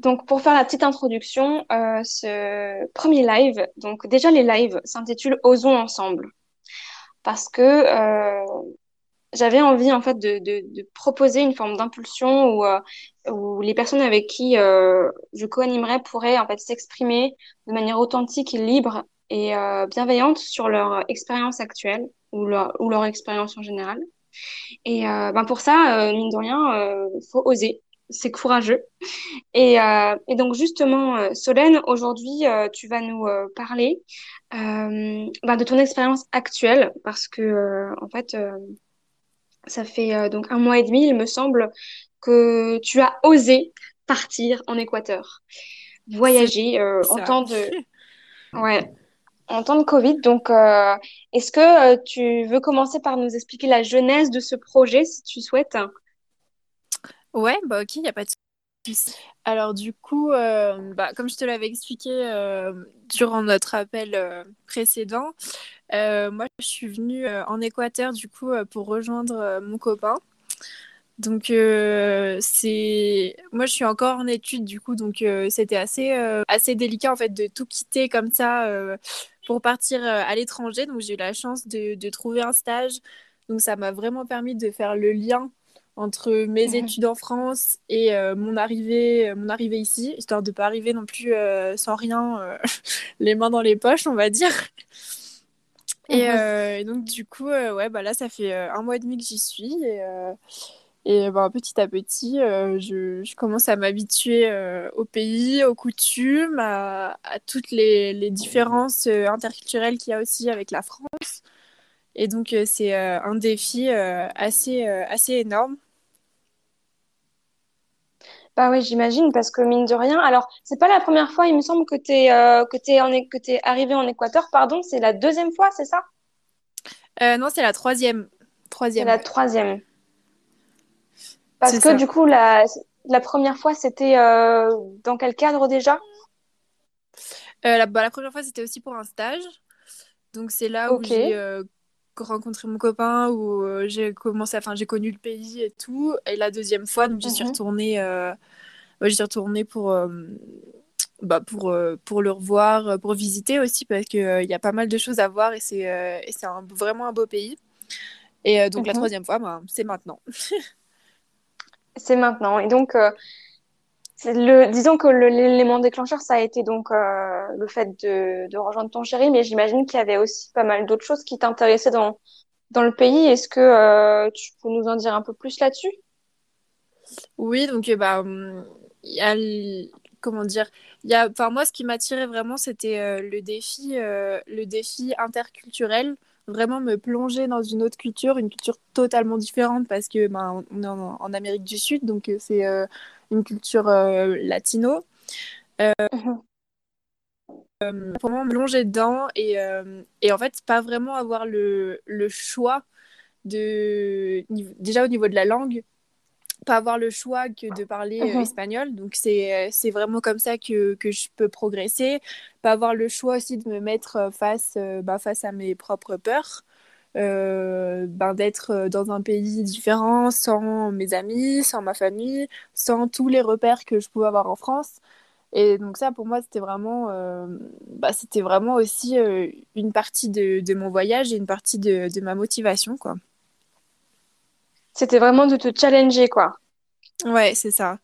Donc, pour faire la petite introduction, euh, ce premier live, donc déjà les lives s'intitulent Osons ensemble. Parce que euh, j'avais envie en fait de, proposer une forme d'impulsion où, euh, les personnes avec qui je co-animerais pourraient en fait s'exprimer de manière authentique libre et bienveillante sur leur expérience actuelle ou leur, ou leur expérience en général. Et ben pour ça, mine de rien, il faut oser c'est courageux. Et, euh, et, donc justement, euh, Solène, aujourd'hui, euh, tu vas nous euh, parler bah, de ton expérience actuelle parce que en fait, ça fait donc un mois et demi, il me semble, que tu as osé partir en Équateur, voyager en temps de, ouais, en temps de Covid. Donc, est-ce que tu veux commencer par nous expliquer la genèse de ce projet, si tu souhaites? Ouais, bah ok, il n'y a pas de. Alors du coup, euh, bah, comme je te l'avais expliqué euh, durant notre appel euh, précédent, moi je suis venue en Équateur du coup pour rejoindre mon copain. Donc c'est moi je suis encore en études du coup donc c'était assez assez délicat en fait de tout quitter comme ça pour partir à l'étranger donc j'ai eu la chance de, de trouver un stage donc ça m'a vraiment permis de faire le lien entre mes études en France et euh, mon arrivée euh, mon arrivée ici histoire de pas arriver non plus euh, sans rien les mains dans les poches on va dire et, donc du coup ouais bah là ça fait un mois et demi que j'y suis et et bah, petit à petit, je, je, commence à m'habituer au pays, aux coutumes, à, à toutes les, les différences interculturelles qu'il y a aussi avec la France. Et donc, c'est un défi assez, assez énorme. Bah oui, j'imagine, parce que mine de rien, alors c'est pas la première fois, il me semble que tu es, euh, que t'es en, que t'es arrivé en Équateur, pardon, c'est la deuxième fois, c'est ça? Euh, non, c'est la troisième. Troisième. La troisième. Parce que du coup, la, la première fois, c'était euh, dans quel cadre déjà? la, bah, la première fois, c'était aussi pour un stage. Donc c'est là où j'ai rencontré mon copain, où euh, j'ai commencé, enfin j'ai connu le pays et tout. Et la deuxième fois, donc j'y suis mhm. retournée, euh, j'y suis retournée pour, euh, bah, pour, pour le revoir, pour visiter aussi, parce qu'il il y a pas mal de choses à voir et c'est c'est vraiment un beau pays. Et donc la mhm. troisième fois, bah, c'est maintenant. c'est maintenant. Et donc, le, disons que l'élément déclencheur, ça a été donc euh, le fait de, rejoindre ton chéri, mais j'imagine qu'il y avait aussi pas mal d'autres choses qui t'intéressaient dans, dans le pays. Est-ce que euh, tu peux nous en dire un peu plus là-dessus? Oui, donc euh, bah, il y a comment dire, y a, enfin moi, ce qui m'attirait vraiment, c'était le défi, le défi interculturel vraiment me plonger dans une autre culture, une culture totalement différente parce que ben, on est en, Amérique du Sud, donc c'est une culture euh, latino. Euh, euh, vraiment me plonger dedans et, et, en fait pas vraiment avoir le, le choix de déjà au niveau de la langue pas avoir le choix que de parler mhm. espagnol. Donc, c'est vraiment comme ça que, que, je peux progresser. Pas avoir le choix aussi de me mettre face, bah, face à mes propres peurs. Euh, ben, d'être euh, dans un pays différent, sans mes amis, sans ma famille, sans tous les repères que je pouvais avoir en France. Et donc ça, pour moi, c'était vraiment, euh, bah, c'était vraiment aussi une partie de, de, mon voyage et une partie de, de ma motivation, quoi. C'était vraiment de te challenger, quoi. Ouais, c'est ça.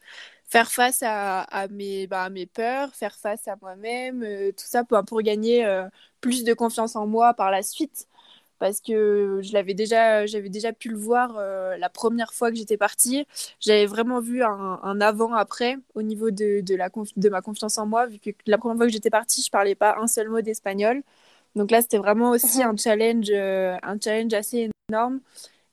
Faire face à, à mes, bah, à mes peurs, faire face à moi-même, tout ça pour, pour gagner plus de confiance en moi par la suite parce que je l'avais déjà, j'avais déjà pu le voir euh, la première fois que j'étais partie. J'avais vraiment vu un, un avant-après au niveau de, de, la de ma confiance en moi, vu que la première fois que j'étais partie, je parlais pas un seul mot d'espagnol. Donc là, c'était vraiment aussi un challenge, euh, un challenge assez énorme.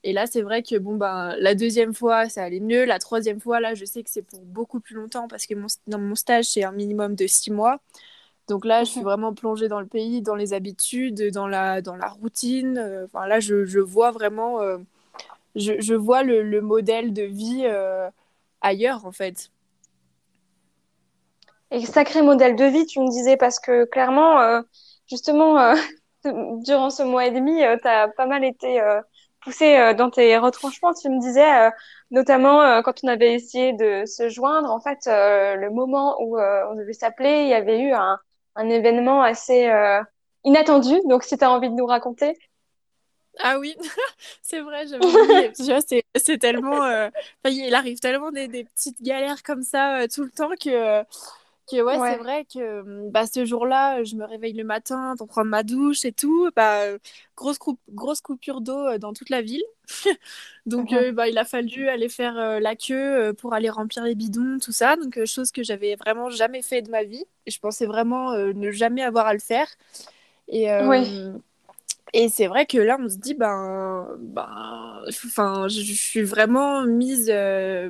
Et là, c'est vrai que bon, ben, la deuxième fois, ça allait mieux. La troisième fois, là, je sais que c'est pour beaucoup plus longtemps parce que mon, dans mon stage, c'est un minimum de six mois. Donc là, je suis vraiment plongée dans le pays, dans les habitudes, dans la, dans la routine. Euh, enfin, là, je, je vois vraiment, euh, je, je, vois le, le, modèle de vie euh, ailleurs, en fait. Et sacré modèle de vie, tu me disais, parce que clairement, justement, durant ce mois et demi, tu as pas mal été poussé dans tes retranchements. Tu me disais, notamment quand on avait essayé de se joindre, en fait, le moment où on devait s'appeler, il y avait eu un, un événement assez inattendu. Donc, si tu as envie de nous raconter. Ah oui, c'est vrai, j'avais oublié. c'est tellement. Euh, il arrive tellement des, des, petites galères comme ça euh, tout le temps que, que ouais, c'est vrai que bah, ce jour-là, je me réveille le matin pour prendre ma douche et tout. Bah, grosse, grosse coupure d'eau euh, dans toute la ville. Donc, bah, il a fallu aller faire la queue pour aller remplir les bidons, tout ça. Donc, chose que j'avais vraiment jamais fait de ma vie. Je pensais vraiment ne jamais avoir à le faire. Et. Oui et c'est vrai que là, on se dit, ben, ben, je, suis vraiment mise, euh,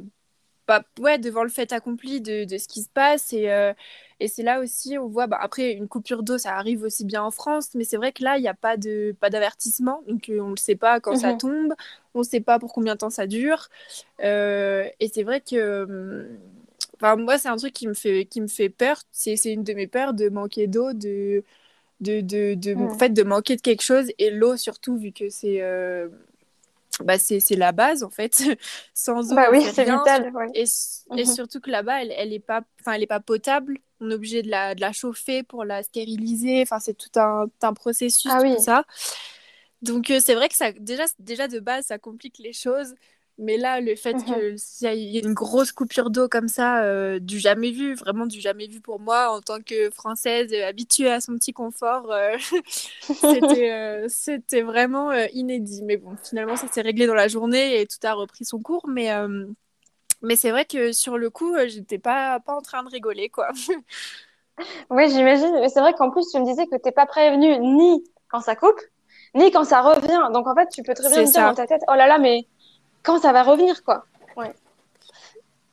bah, ouais, devant le fait accompli de, de ce qui se passe. Et, euh, et c'est là aussi, on voit, bah, après, une coupure d'eau, ça arrive aussi bien en France, mais c'est vrai que là, il n'y a pas de, pas d'avertissement, donc euh, on ne sait pas quand ça mhm. tombe, on ne sait pas pour combien de temps ça dure. et c'est vrai que, enfin, moi, c'est un truc qui me fait, qui me fait peur. C'est, une de mes peurs de manquer d'eau, de de, de, de en fait, de manquer de quelque chose et l'eau surtout vu que c'est euh, bah, c'est la base en fait. Sans eau bah oui c'est vital et, et, mhm. surtout que là-bas elle, elle est pas enfin elle est pas potable. On est obligé de la, de la chauffer pour la stériliser. Enfin c'est tout un, un processus ah, tout ça. Donc euh, c'est vrai que ça déjà déjà de base ça complique les choses mais là, le fait mmh qu'il y ait une grosse coupure d'eau comme ça, euh, du jamais vu, vraiment du jamais vu pour moi en tant que Française euh, habituée à son petit confort, euh, c'était vraiment inédit. Mais bon, finalement, ça s'est réglé dans la journée et tout a repris son cours. Mais, mais c'est vrai que sur le coup, j'étais pas, pas en train de rigoler, quoi. oui, j'imagine. Mais c'est vrai qu'en plus, tu me disais que t'es pas prévenu ni quand ça coupe, ni quand ça revient. Donc en fait, tu peux très bien dire dans ta tête, oh là là, mais quand ça va revenir, quoi. Ouais.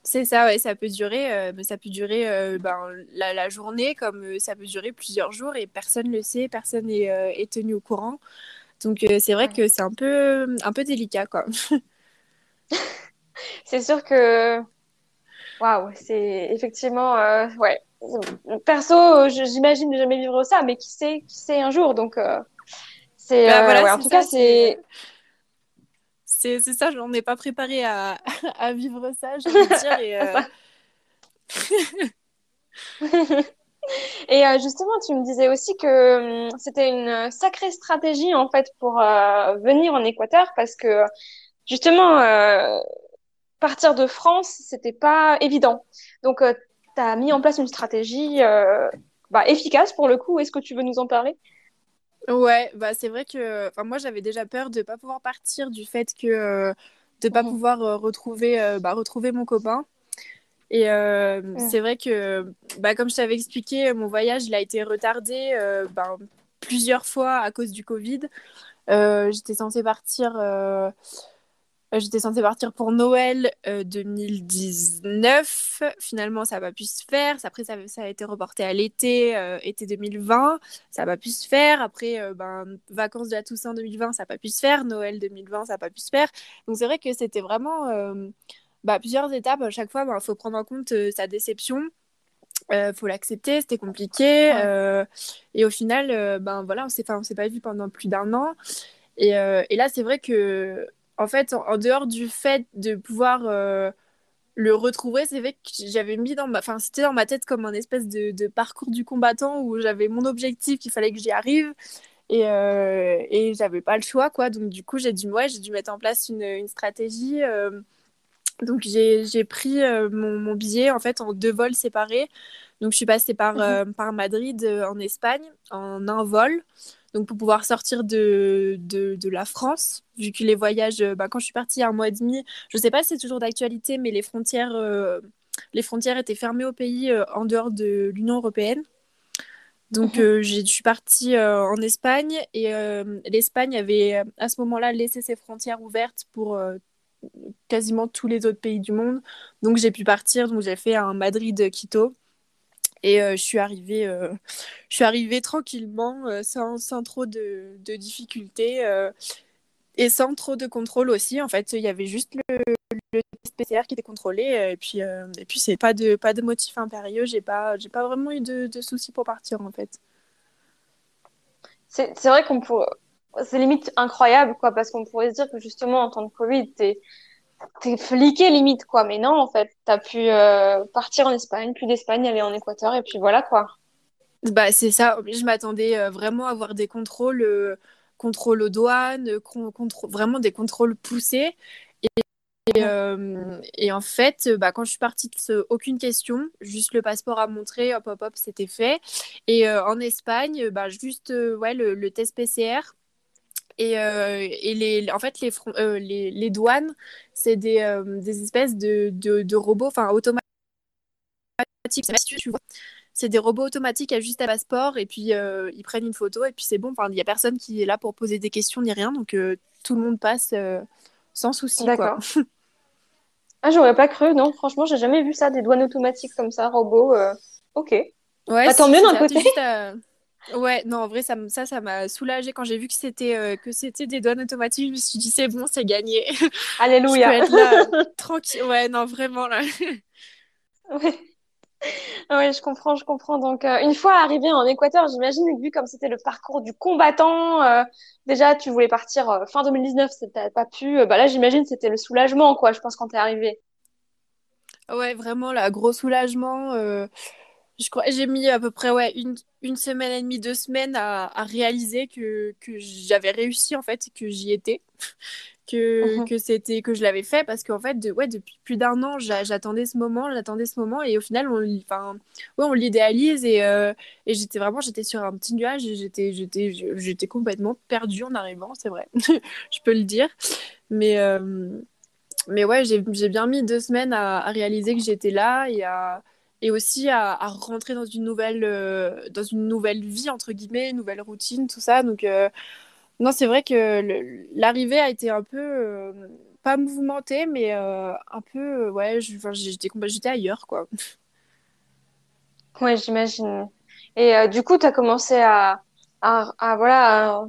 C'est ça, ouais, ça peut durer, euh, ça peut durer euh, ben, la, journée comme euh, ça peut durer plusieurs jours et personne ne le sait, personne n'est est tenu au courant. Donc c'est vrai que c'est un peu, un peu délicat, quoi. c'est sûr que, waouh, c'est effectivement, ouais. Perso, j'imagine ne jamais vivre ça, mais qui sait, qui sait un jour. Donc c'est, bah, voilà, en tout cas, c'est c'est ça, on n'est pas préparé à, vivre ça, je veux dire. Et, euh, et euh, justement, tu me disais aussi que hum, c'était une sacrée stratégie en fait pour euh, venir en Équateur parce que justement, partir de France, c'était pas évident. Donc, tu as mis en place une stratégie bah, efficace pour le coup. Est-ce que tu veux nous en parler? Ouais, bah c'est vrai que moi j'avais déjà peur de pas pouvoir partir du fait que euh, de pas mmh. pouvoir euh, retrouver euh, bah, retrouver mon copain. Et mmh. c'est vrai que bah comme je t'avais expliqué, mon voyage il a été retardé ben, plusieurs fois à cause du Covid. j'étais censée partir euh, j'étais censée partir pour Noël 2019. Euh, Finalement, ça n'a pas pu se faire. Après, ça, ça a été reporté à l'été, euh, été 2020. Ça n'a pas pu se faire. Après, ben, vacances de la Toussaint 2020, ça n'a pas pu se faire. Noël 2020, ça n'a pas pu se faire. Donc, c'est vrai que c'était vraiment bah, plusieurs étapes. À chaque fois, il ben, faut prendre en compte sa déception. Il faut l'accepter, c'était compliqué. et au final, ben voilà, on s'est, on s'est pas vu pendant plus d'un an. Et, et là, c'est vrai que en fait, en, dehors du fait de pouvoir euh, le retrouver, c'est vrai que j'avais mis dans ma, enfin, c'était dans ma tête comme un espèce de, parcours du combattant où j'avais mon objectif, qu'il fallait que j'y arrive. Et, euh, et j'avais pas le choix, quoi. Donc, du coup, j'ai dû, ouais, j'ai dû mettre en place une, une stratégie. Euh. donc, j'ai pris euh, mon, mon, billet, en fait, en deux vols séparés. Donc, je suis passée par, mhm. par Madrid en Espagne en un vol donc pour pouvoir sortir de, de, de, la France, vu que les voyages, bah, quand je suis partie il y a un mois et demi, je ne sais pas si c'est toujours d'actualité, mais les frontières, euh, les frontières étaient fermées au pays euh, en dehors de l'Union européenne. Donc mhm. euh, je suis partie en Espagne et l'Espagne avait à ce moment-là laissé ses frontières ouvertes pour quasiment tous les autres pays du monde. Donc j'ai pu partir, donc j'ai fait un Madrid-Quito. Et euh, je suis arrivée, euh, je suis arrivée tranquillement, euh, sans, sans, trop de, de difficultés et sans trop de contrôle aussi. En fait, il y avait juste le, le PCR qui était contrôlé et puis et puis c'est pas de pas de motif impérieux. J'ai pas j'ai pas vraiment eu de, de, soucis pour partir en fait. C'est vrai qu'on pourrait c'est limite incroyable, quoi, parce qu'on pourrait se dire que justement, en temps de Covid, t'es, t'es fliqué limite, quoi. Mais non, en fait, t'as pu euh, partir en Espagne, puis d'Espagne aller en Équateur, et puis voilà, quoi. Bah, c'est ça. Je m'attendais euh, vraiment à avoir des contrôles, euh, aux douanes, vraiment des contrôles poussés. Et, euh, et, en fait, bah, quand je suis partie, aucune question, juste le passeport à montrer, hop, hop, hop, c'était fait. Et en Espagne, bah, juste ouais, le, test PCR. Et, et les, en fait, les, les, les, douanes, c'est des, des espèces de, de, de robots, enfin automatiques. Tu vois c'est des robots automatiques à juste un passeport et puis euh, ils prennent une photo et puis c'est bon. Enfin, il n'y a personne qui est là pour poser des questions ni rien, donc euh, tout le monde passe euh, sans souci. D'accord. ah, j'aurais pas cru, non. Franchement, j'ai jamais vu ça, des douanes automatiques comme ça, robots. Ok. Ouais. Bah, tant mieux d'un côté. Ouais, non, en vrai, ça, ça, ça m'a soulagée quand j'ai vu que c'était que c'était des douanes automatiques. Je me suis dit, c'est bon, c'est gagné. Alléluia. Je peux être là, tranquille. Ouais, non, vraiment là. ouais. Oui, je comprends, je comprends. Donc, euh, une fois arrivé en Équateur, j'imagine, vu comme c'était le parcours du combattant, euh, déjà, tu voulais partir euh, fin 2019, t'as pas pu. bah là, j'imagine, c'était le soulagement, quoi, je pense, quand t'es arrivé. Ouais, vraiment, là, gros soulagement. Je crois, j'ai mis à peu près ouais, une, une semaine et demie, deux semaines à, à réaliser que, que j'avais réussi, en fait, que j'y étais que, mhm. que c'était que je l'avais fait parce qu'en fait de, ouais depuis plus d'un an j'attendais ce moment j'attendais ce moment et au final on enfin ouais on l'idéalise et, euh, et j'étais vraiment j'étais sur un petit nuage et j'étais j'étais j'étais complètement perdue en arrivant c'est vrai je peux le dire mais euh, mais ouais j'ai bien mis deux semaines à, à réaliser que j'étais là et à et aussi à, à, rentrer dans une nouvelle euh, dans une nouvelle vie entre guillemets une nouvelle routine tout ça donc non, c'est vrai que l'arrivée a été un peu, euh, pas mouvementée, mais euh, un peu, euh, ouais, j'étais ailleurs, quoi. Ouais, j'imagine. Et du coup, tu as commencé à, à, voilà,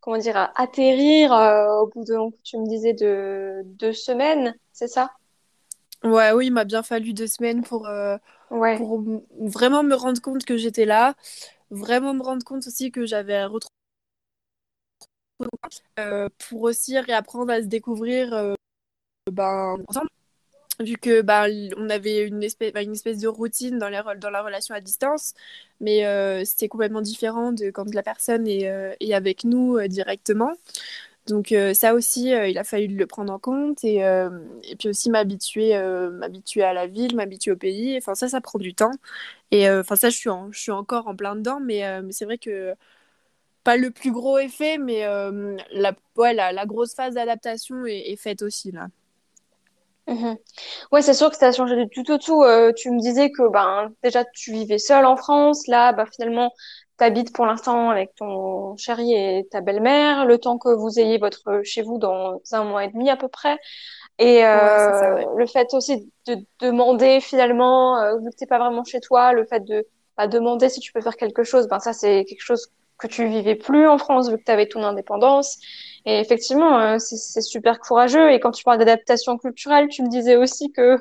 comment dire, à atterrir au bout de, tu me disais, de deux semaines, c'est ça? Ouais, oui, il m'a bien fallu deux semaines pour, pour vraiment me rendre compte que j'étais là, vraiment me rendre compte aussi que j'avais retrouvé euh, pour aussi réapprendre à se découvrir euh, ben, ensemble vu que bah, on avait une espèce, bah, une espèce de routine dans, la, relation à distance, mais euh, c'était complètement différent de quand la personne est, est avec nous directement. Donc ça aussi, il a fallu le prendre en compte et, et puis aussi m'habituer m'habituer à la ville, m'habituer au pays. Enfin ça, ça prend du temps. Et enfin ça, je suis, encore en plein dedans, mais, c'est vrai que pas le plus gros effet, mais euh, la, ouais, la, grosse phase d'adaptation est, faite aussi là. Mhm. Ouais, c'est sûr que ça a changé du tout au tout. Euh, tu me disais que ben, déjà tu vivais seule en France. Là, bah, finalement, tu habites pour l'instant avec ton chéri et ta belle-mère, le temps que vous ayez votre chez vous dans un mois et demi à peu près. Et euh, le fait aussi de demander finalement, vu que t'es pas vraiment chez toi, le fait de bah, demander si tu peux faire quelque chose, ben ça c'est quelque chose que tu vivais plus en France vu que tu avais ton indépendance. Et effectivement, euh, c'est super courageux. Et quand tu parles d'adaptation culturelle, tu me disais aussi que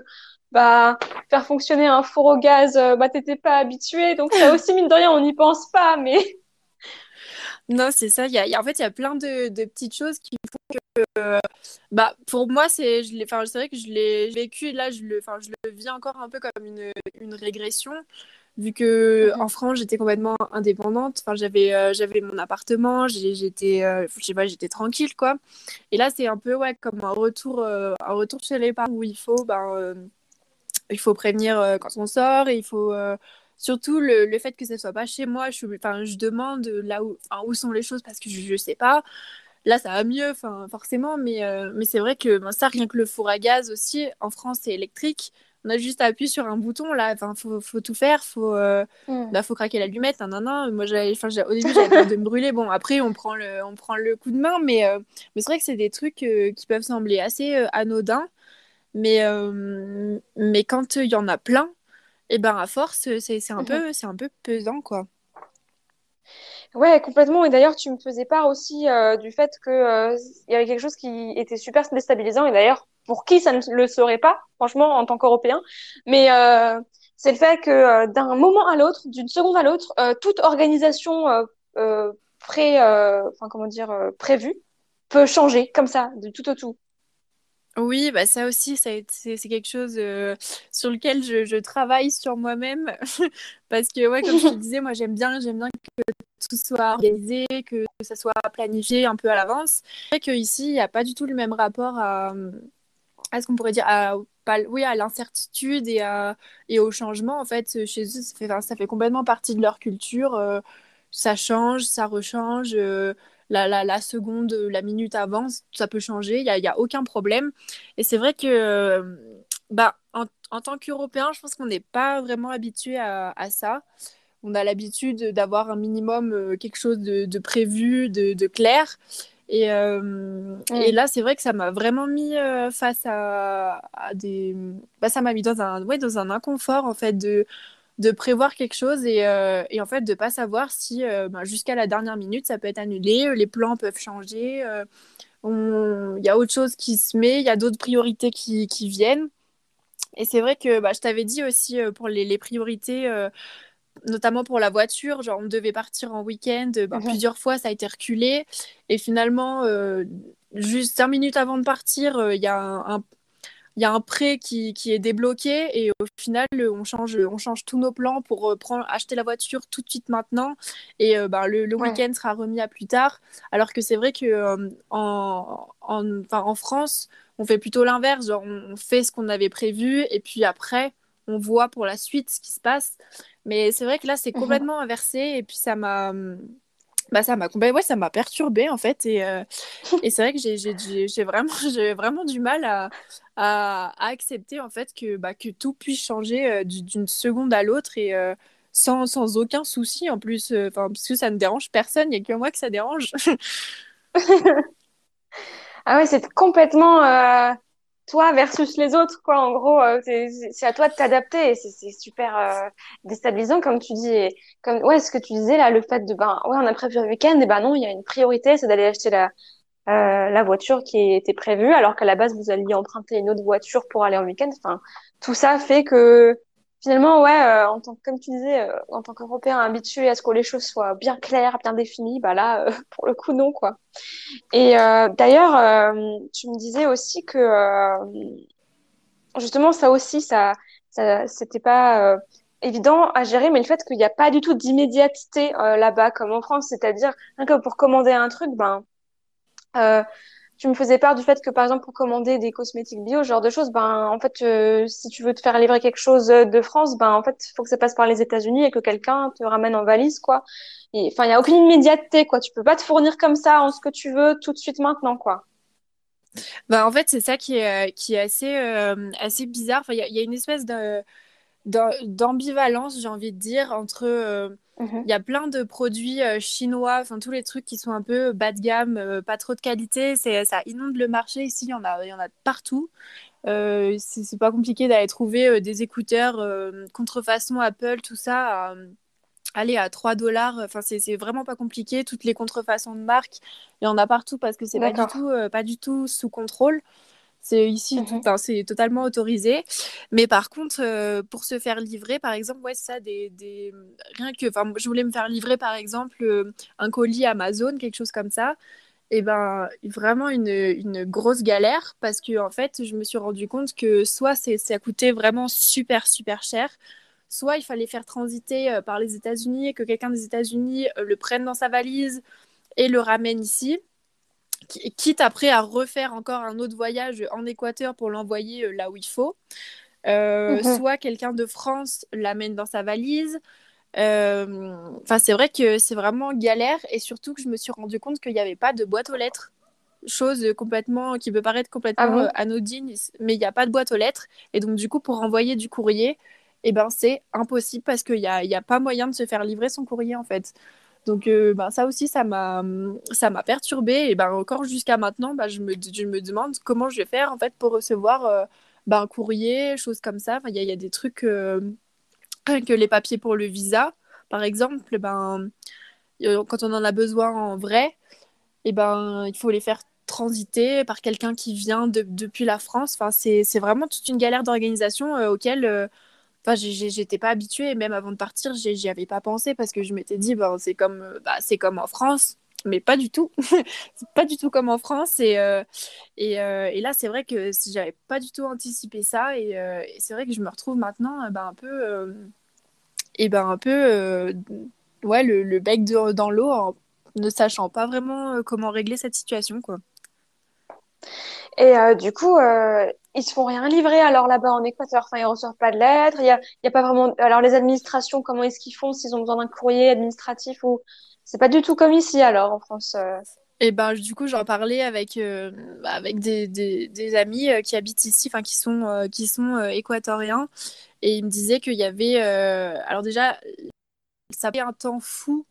bah faire fonctionner un four au gaz, euh, bah t'étais pas habitué. Donc ça aussi mine de rien, on n'y pense pas, mais non, c'est ça. Il y a, en fait, il y a plein de, de, petites choses qui font que, euh, bah, pour moi, c'est, vrai que je l'ai vécu. Là, je le, je le vis encore un peu comme une, une régression vu que mhm. en France j'étais complètement indépendante enfin j'avais euh, j'avais mon appartement j'étais euh, je sais pas j'étais tranquille quoi et là c'est un peu ouais comme un retour un retour chez les parents où il faut ben il faut prévenir quand on sort et il faut surtout le, le, fait que ça soit pas chez moi je enfin je demande là où où sont les choses parce que je, je sais pas. Là ça va mieux enfin forcément mais mais c'est vrai que ben, ça rien que le four à gaz aussi en France c'est électrique. On a juste à appuyer sur un bouton là enfin faut, faut tout faire faut euh, mm. bah, faut craquer l'allumette nan, nan, moi j'avais enfin au début j'avais peur de me brûler. Bon après on prend le on prend le coup de main mais euh, mais c'est vrai que c'est des trucs euh, qui peuvent sembler assez anodins mais mais quand il y en a plein et eh ben à force c'est un mm-hmm. peu c'est un peu pesant quoi Ouais, complètement. Et d'ailleurs, tu me faisais part aussi du fait que il y avait quelque chose qui était super déstabilisant. Et d'ailleurs, pour qui ça ne le serait pas, franchement, en tant qu'Européen. Mais euh, c'est le fait que euh, d'un moment à l'autre, d'une seconde à l'autre, euh, toute organisation pré, enfin comment dire, prévu peut changer comme ça, de tout au tout. Oui, bah ça aussi, c'est quelque chose sur lequel je, je, travaille sur moi-même. Parce que, ouais, comme je te disais, moi, j'aime bien, j'aime bien que tout soit organisé, que ça soit planifié un peu à l'avance. C'est vrai qu'ici, il n'y a pas du tout le même rapport à, à ce qu'on pourrait dire, à, oui, à l'incertitude et, et au changement. En fait, chez eux, ça fait, ça fait complètement partie de leur culture. ça change, ça rechange la, la, la, seconde, la minute avance, ça peut changer, il n'y a, y a, aucun problème. Et c'est vrai que euh, bah, en, en tant qu'Européen, je pense qu'on n'est pas vraiment habitué à, à, ça. On a l'habitude d'avoir un minimum euh, quelque chose de, de prévu, de, de, clair. Et, euh, et là, c'est vrai que ça m'a vraiment mis face à, à des. Bah, ça m'a mis dans un, ouais, dans un inconfort, en fait, de de prévoir quelque chose et, euh, et en fait de pas savoir si euh, ben, jusqu'à la dernière minute ça peut être annulé, euh, les plans peuvent changer, il y a autre chose qui se met, il y a d'autres priorités qui, qui, viennent. Et c'est vrai que bah, je t'avais dit aussi pour les, les priorités, notamment pour la voiture, genre on devait partir en week-end, ben, plusieurs fois ça a été reculé et finalement juste cinq minutes avant de partir, il y a un, il y a un prêt qui, qui, est débloqué et au final on change on change tous nos plans pour euh, prendre acheter la voiture tout de suite maintenant et euh, ben, le, le week-end sera remis à plus tard. Alors que c'est vrai que euh, en, en, en, France on fait plutôt l'inverse genre on, fait ce qu'on avait prévu et puis après on voit pour la suite ce qui se passe. Mais c'est vrai que là c'est mhm. complètement inversé et puis ça m'a bah ça m'a ouais, ça m'a perturbé en fait et, euh, et c'est vrai que j'ai vraiment j'ai vraiment du mal à, à, accepter en fait que bah, que tout puisse changer euh, d'une seconde à l'autre et euh, sans, sans aucun souci en plus enfin parce que ça ne dérange personne il n'y a que moi que ça dérange. Ah ouais c'est complètement toi versus les autres, quoi. En gros, euh, c'est à toi de t'adapter c'est super euh, déstabilisant, comme tu dis. Comme ouais, ce que tu disais là, le fait de ben ouais, on a prévu le week-end, et ben non, il y a une priorité, c'est d'aller acheter la euh, la voiture qui était prévue, alors qu'à la base vous alliez emprunter une autre voiture pour aller en week-end. Enfin, tout ça fait que finalement, ouais, euh, en tant comme tu disais, euh, en tant qu'Européen habitué à ce que les choses soient bien claires, bien définies, bah là, euh, pour le coup, non, quoi. Et d'ailleurs, tu me disais aussi que justement, ça aussi, ça, ça c'était pas évident à gérer, mais le fait qu'il n'y a pas du tout d'immédiateté là-bas, comme en France, c'est-à-dire que pour commander un truc, ben tu me faisais part du fait que, par exemple, pour commander des cosmétiques bio, ce genre de choses, ben, en fait, euh, si tu veux te faire livrer quelque chose de France, ben, en fait, faut que ça passe par les États-Unis et que quelqu'un te ramène en valise, quoi. Enfin, il n'y a aucune immédiateté, quoi. Tu peux pas te fournir comme ça en ce que tu veux tout de suite maintenant, quoi. Bah, en fait, c'est ça qui est, assez, euh, assez bizarre. Enfin, il y, y, a une espèce d'ambivalence, j'ai envie de dire, entre. Euh, mhm. Il y a plein de produits euh, chinois, enfin tous les trucs qui sont un peu bas de gamme, euh, pas trop de qualité, c'est ça inonde le marché ici, il y en a, il y en a partout. c'est pas compliqué d'aller trouver des écouteurs contrefaçon Apple, tout ça. aller à 3 dollars, enfin c'est vraiment pas compliqué. Toutes les contrefaçons de marque, il y en a partout parce que c'est pas du tout, pas du tout sous contrôle. C'est ici, mhm. c'est totalement autorisé. Mais par contre, euh, pour se faire livrer, par exemple, ouais, ça, des, des... rien que, enfin, je voulais me faire livrer, par exemple, euh, un colis Amazon, quelque chose comme ça. Et ben, vraiment une, une grosse galère parce que en fait, je me suis rendu compte que soit ça coûtait vraiment super super cher, soit il fallait faire transiter euh, par les États-Unis et que quelqu'un des États-Unis le prenne dans sa valise et le ramène ici quitte après à refaire encore un autre voyage en Équateur pour l'envoyer euh, là où il faut. Euh, mhm. Soit quelqu'un de France l'amène dans sa valise. Euh, enfin, c'est vrai que c'est vraiment galère et surtout que je me suis rendu compte qu'il n'y avait pas de boîte aux lettres. Chose complètement qui peut paraître complètement ah anodine, mais il n'y a pas de boîte aux lettres. Et donc, du coup, pour envoyer du courrier, eh ben, c'est impossible parce qu'il n'y a, a pas moyen de se faire livrer son courrier en fait. Donc euh, ben, ça aussi, ça m'a, ça perturbée. Et ben, encore jusqu'à maintenant, ben, je, me, je me demande comment je vais faire en fait, pour recevoir euh, ben, un courrier, choses comme ça. Il y, y, a des trucs euh, que les papiers pour le visa, par exemple, ben, quand on en a besoin en vrai, et ben, il faut les faire transiter par quelqu'un qui vient de, depuis la France. Enfin, c'est, c'est vraiment toute une galère d'organisation auquel Enfin, j'étais pas habituée, même avant de partir, j'y avais pas pensé parce que je m'étais dit, ben, c'est comme, bah, c'est comme en France, mais pas du tout. c'est pas du tout comme en France. Et, euh, euh, là, c'est vrai que j'avais pas du tout anticipé ça, et, euh, c'est vrai que je me retrouve maintenant ben, un peu, et ben, un peu ouais, le, le bec dans l'eau en ne sachant pas vraiment comment régler cette situation. Quoi. Et du coup, ils se font rien livrer alors là-bas en Équateur. Enfin, ils reçoivent pas de lettres. Il y a, pas vraiment. Alors les administrations, comment est-ce qu'ils font s'ils ont besoin d'un courrier administratif ou c'est pas du tout comme ici alors en France. Euh. Et ben du coup j'en parlais avec euh, avec des, des, des amis euh, qui habitent ici, enfin qui sont qui sont équatoriens et ils me disaient qu'il y avait alors déjà ça fait un temps fou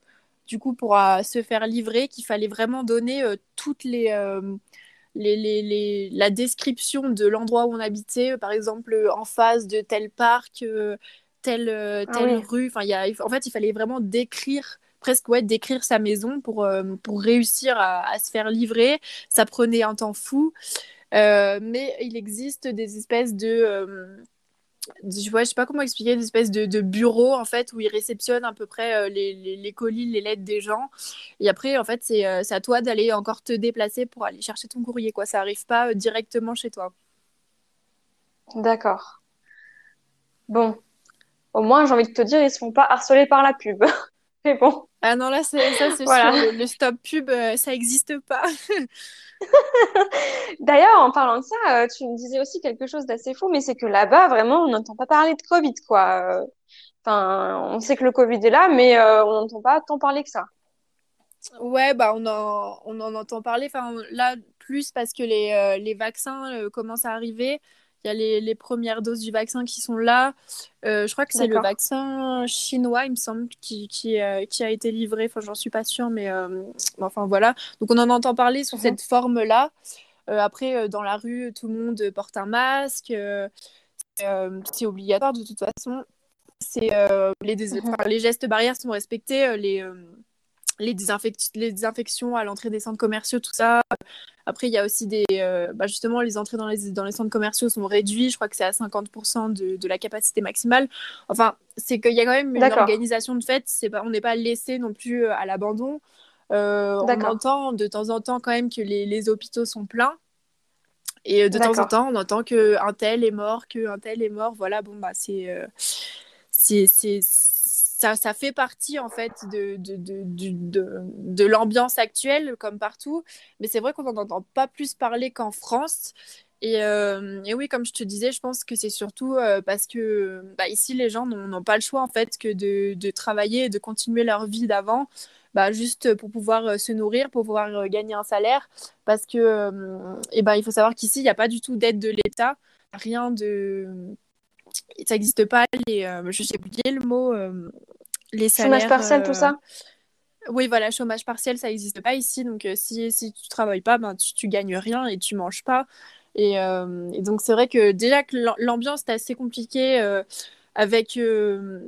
du coup pour se faire livrer qu'il fallait vraiment donner toutes les les, les, les, la description de l'endroit où on habitait, par exemple en face de tel parc, telle, ah telle rue. Enfin, y a, en fait, il fallait vraiment décrire presque ouais, d'écrire sa maison pour, euh, pour réussir à, se faire livrer. Ça prenait un temps fou. Euh, mais il existe des espèces de... Euh, je, ne sais pas comment expliquer, des espèces de, de bureaux en fait où ils réceptionnent à peu près les, les, colis, les lettres des gens. Et après, en fait, c'est à toi d'aller encore te déplacer pour aller chercher ton courrier. Quoi. Ça arrive pas directement chez toi. D'accord. Bon, au moins, j'ai envie de te dire, ils se font pas harceler par la pub. Bon. Ah non, là, ça, c'est sûr. Le, stop pub, euh, ça n'existe pas. D'ailleurs, en parlant de ça, euh, tu me disais aussi quelque chose d'assez fou, mais c'est que là-bas, vraiment, on n'entend pas parler de Covid, quoi. Euh, enfin, on sait que le Covid est là, mais on n'entend pas tant parler que ça. Ouais, bah on en, on en entend parler. Enfin, là, plus parce que les, les vaccins commencent à arriver. Il y a les, les, premières doses du vaccin qui sont là. Euh, je crois que c'est le vaccin chinois, il me semble, qui, qui, euh, qui a été livré. Enfin, j'en suis pas sûre, mais euh, enfin voilà. Donc on en entend parler sous mhm. cette forme-là. après, dans la rue, tout le monde porte un masque. c'est obligatoire de toute façon. C'est les, mhm. les gestes barrières sont respectés. les les, les désinfections à l'entrée des centres commerciaux, tout ça. Après, il y a aussi des. Euh, bah justement, les entrées dans les, dans les centres commerciaux sont réduites. Je crois que c'est à 50% de, de, la capacité maximale. Enfin, c'est qu'il y a quand même une organisation de. Pas, on n'est pas laissé non plus euh, à l'abandon. Euh, on entend de temps en temps quand même que les, les hôpitaux sont pleins. Et de temps en temps, on entend qu'un tel est mort, qu'un tel est mort. Voilà, bon, bah, c'est. Euh, c'est ça, fait partie en fait de, de, de, de, l'ambiance actuelle comme partout. Mais c'est vrai qu'on n'en entend pas plus parler qu'en France. Et, euh, et, oui, comme je te disais, je pense que c'est surtout euh, parce que bah, ici, les gens n'ont pas le choix en fait que de, de travailler et de continuer leur vie d'avant. Bah, juste pour pouvoir euh, se nourrir, pour pouvoir gagner un salaire. Parce que et ben, il faut savoir qu'ici, il n'y a pas du tout d'aide de l'État. Rien de ça n'existe pas les euh, je sais oublié le mot euh, les salaires chômage partiel tout ça? Euh, oui voilà chômage partiel ça n'existe pas ici. Donc si si tu travailles pas ben tu, tu gagnes rien et tu manges pas. Et, et donc c'est vrai que déjà que l'ambiance est assez compliquée avec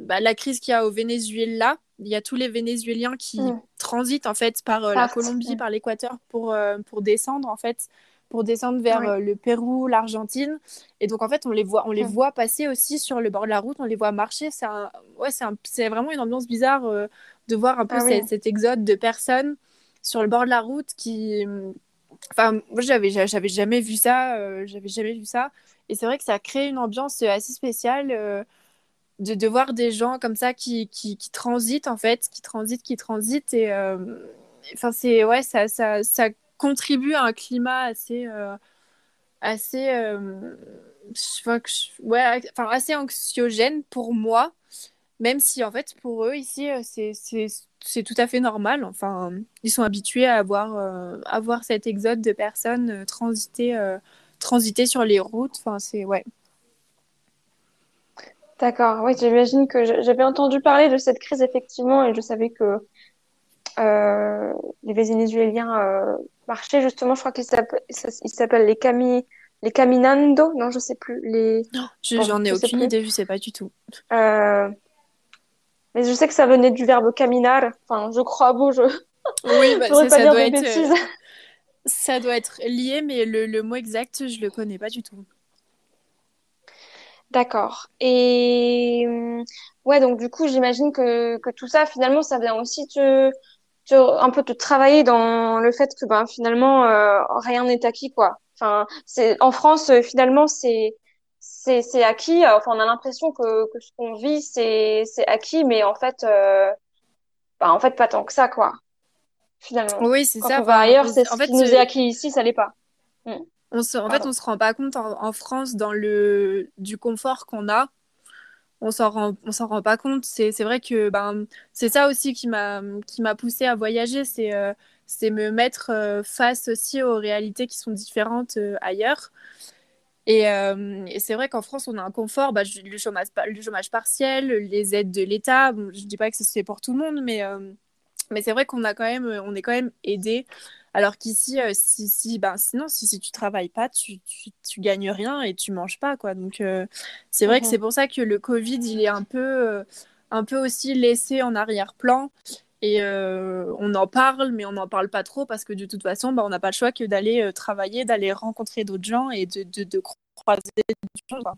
bah, la crise qu'il y a au Venezuela. Il y a tous les Vénézuéliens qui mm. transitent en fait par la Colombie, par l'Équateur pour, pour descendre en fait pour descendre vers euh, le Pérou, l'Argentine. Et donc, en fait, on les voit, on les voit passer aussi sur le bord de la route, on les voit marcher. C'est un... ouais, vraiment une ambiance bizarre euh, de voir un peu ah cet exode de personnes sur le bord de la route qui. Enfin, moi, j'avais, jamais vu ça. Euh, j'avais jamais vu ça. Et c'est vrai que ça crée une ambiance assez spéciale. de, de, voir des gens comme ça qui, qui, qui, transitent en fait, qui transitent, qui transitent et enfin c'est ouais ça, ça, ça contribue à un climat assez euh, assez euh, ouais, enfin assez anxiogène pour moi même si en fait pour eux ici euh, c'est tout à fait normal. Enfin ils sont habitués à avoir avoir cet exode de personnes transiter transiter sur les routes. Enfin c'est ouais. D'accord, oui, j'imagine que j'avais entendu parler de cette crise effectivement et je savais que les Vénézuéliens marché, justement, je crois qu'il s'appelle les Cami, les Caminando, non, je sais plus. Les... j'en ai aucune idée, je sais pas du tout. Euh, mais je sais que ça venait du verbe caminar, enfin, je crois, bon, je. Oui, bah, ça, ça doit être. Euh, ça doit être lié, mais le, le, mot exact, je le connais pas du tout. D'accord. Et hum, ouais, donc du coup, j'imagine que, que tout ça, finalement, ça vient aussi te, un peu te travailler dans le fait que ben, finalement, euh, rien n'est acquis, quoi. Enfin, c'est, en France, euh, finalement, c'est, c'est, c'est acquis. Enfin, on a l'impression que, que ce qu'on vit, c'est, c'est acquis, mais en fait, euh, ben, en fait, pas tant que ça, quoi. Finalement. Oui, c'est ça. on va ailleurs, c'est ce en fait, qui nous est acquis ici, ça l'est pas. Hum, on se, en fait, on se rend pas compte en, en France dans le du confort qu'on a. On s'en rend, on s'en rend pas compte. C'est, c'est vrai que ben, c'est ça aussi qui m'a, qui m'a poussé à voyager. C'est, euh, c'est me mettre euh, face aussi aux réalités qui sont différentes euh, ailleurs. Et, c'est vrai qu'en France, on a un confort, bah, le chômage, le chômage partiel, les aides de l'État. Bon, je dis pas que c'est pour tout le monde, mais, mais c'est vrai qu'on a quand même, on est quand même aidé. Alors qu'ici, euh, si, si, ben, sinon, si, si tu travailles pas, tu, tu, tu gagnes rien et tu manges pas, quoi. Donc, euh, c'est vrai que c'est Mhm. pour ça que le Covid, il est un peu, euh, un peu aussi laissé en arrière-plan. Et on en parle, mais on n'en parle pas trop parce que de toute façon, bah, on n'a pas le choix que d'aller travailler, d'aller rencontrer d'autres gens et de, de, de croiser du monde. quoi.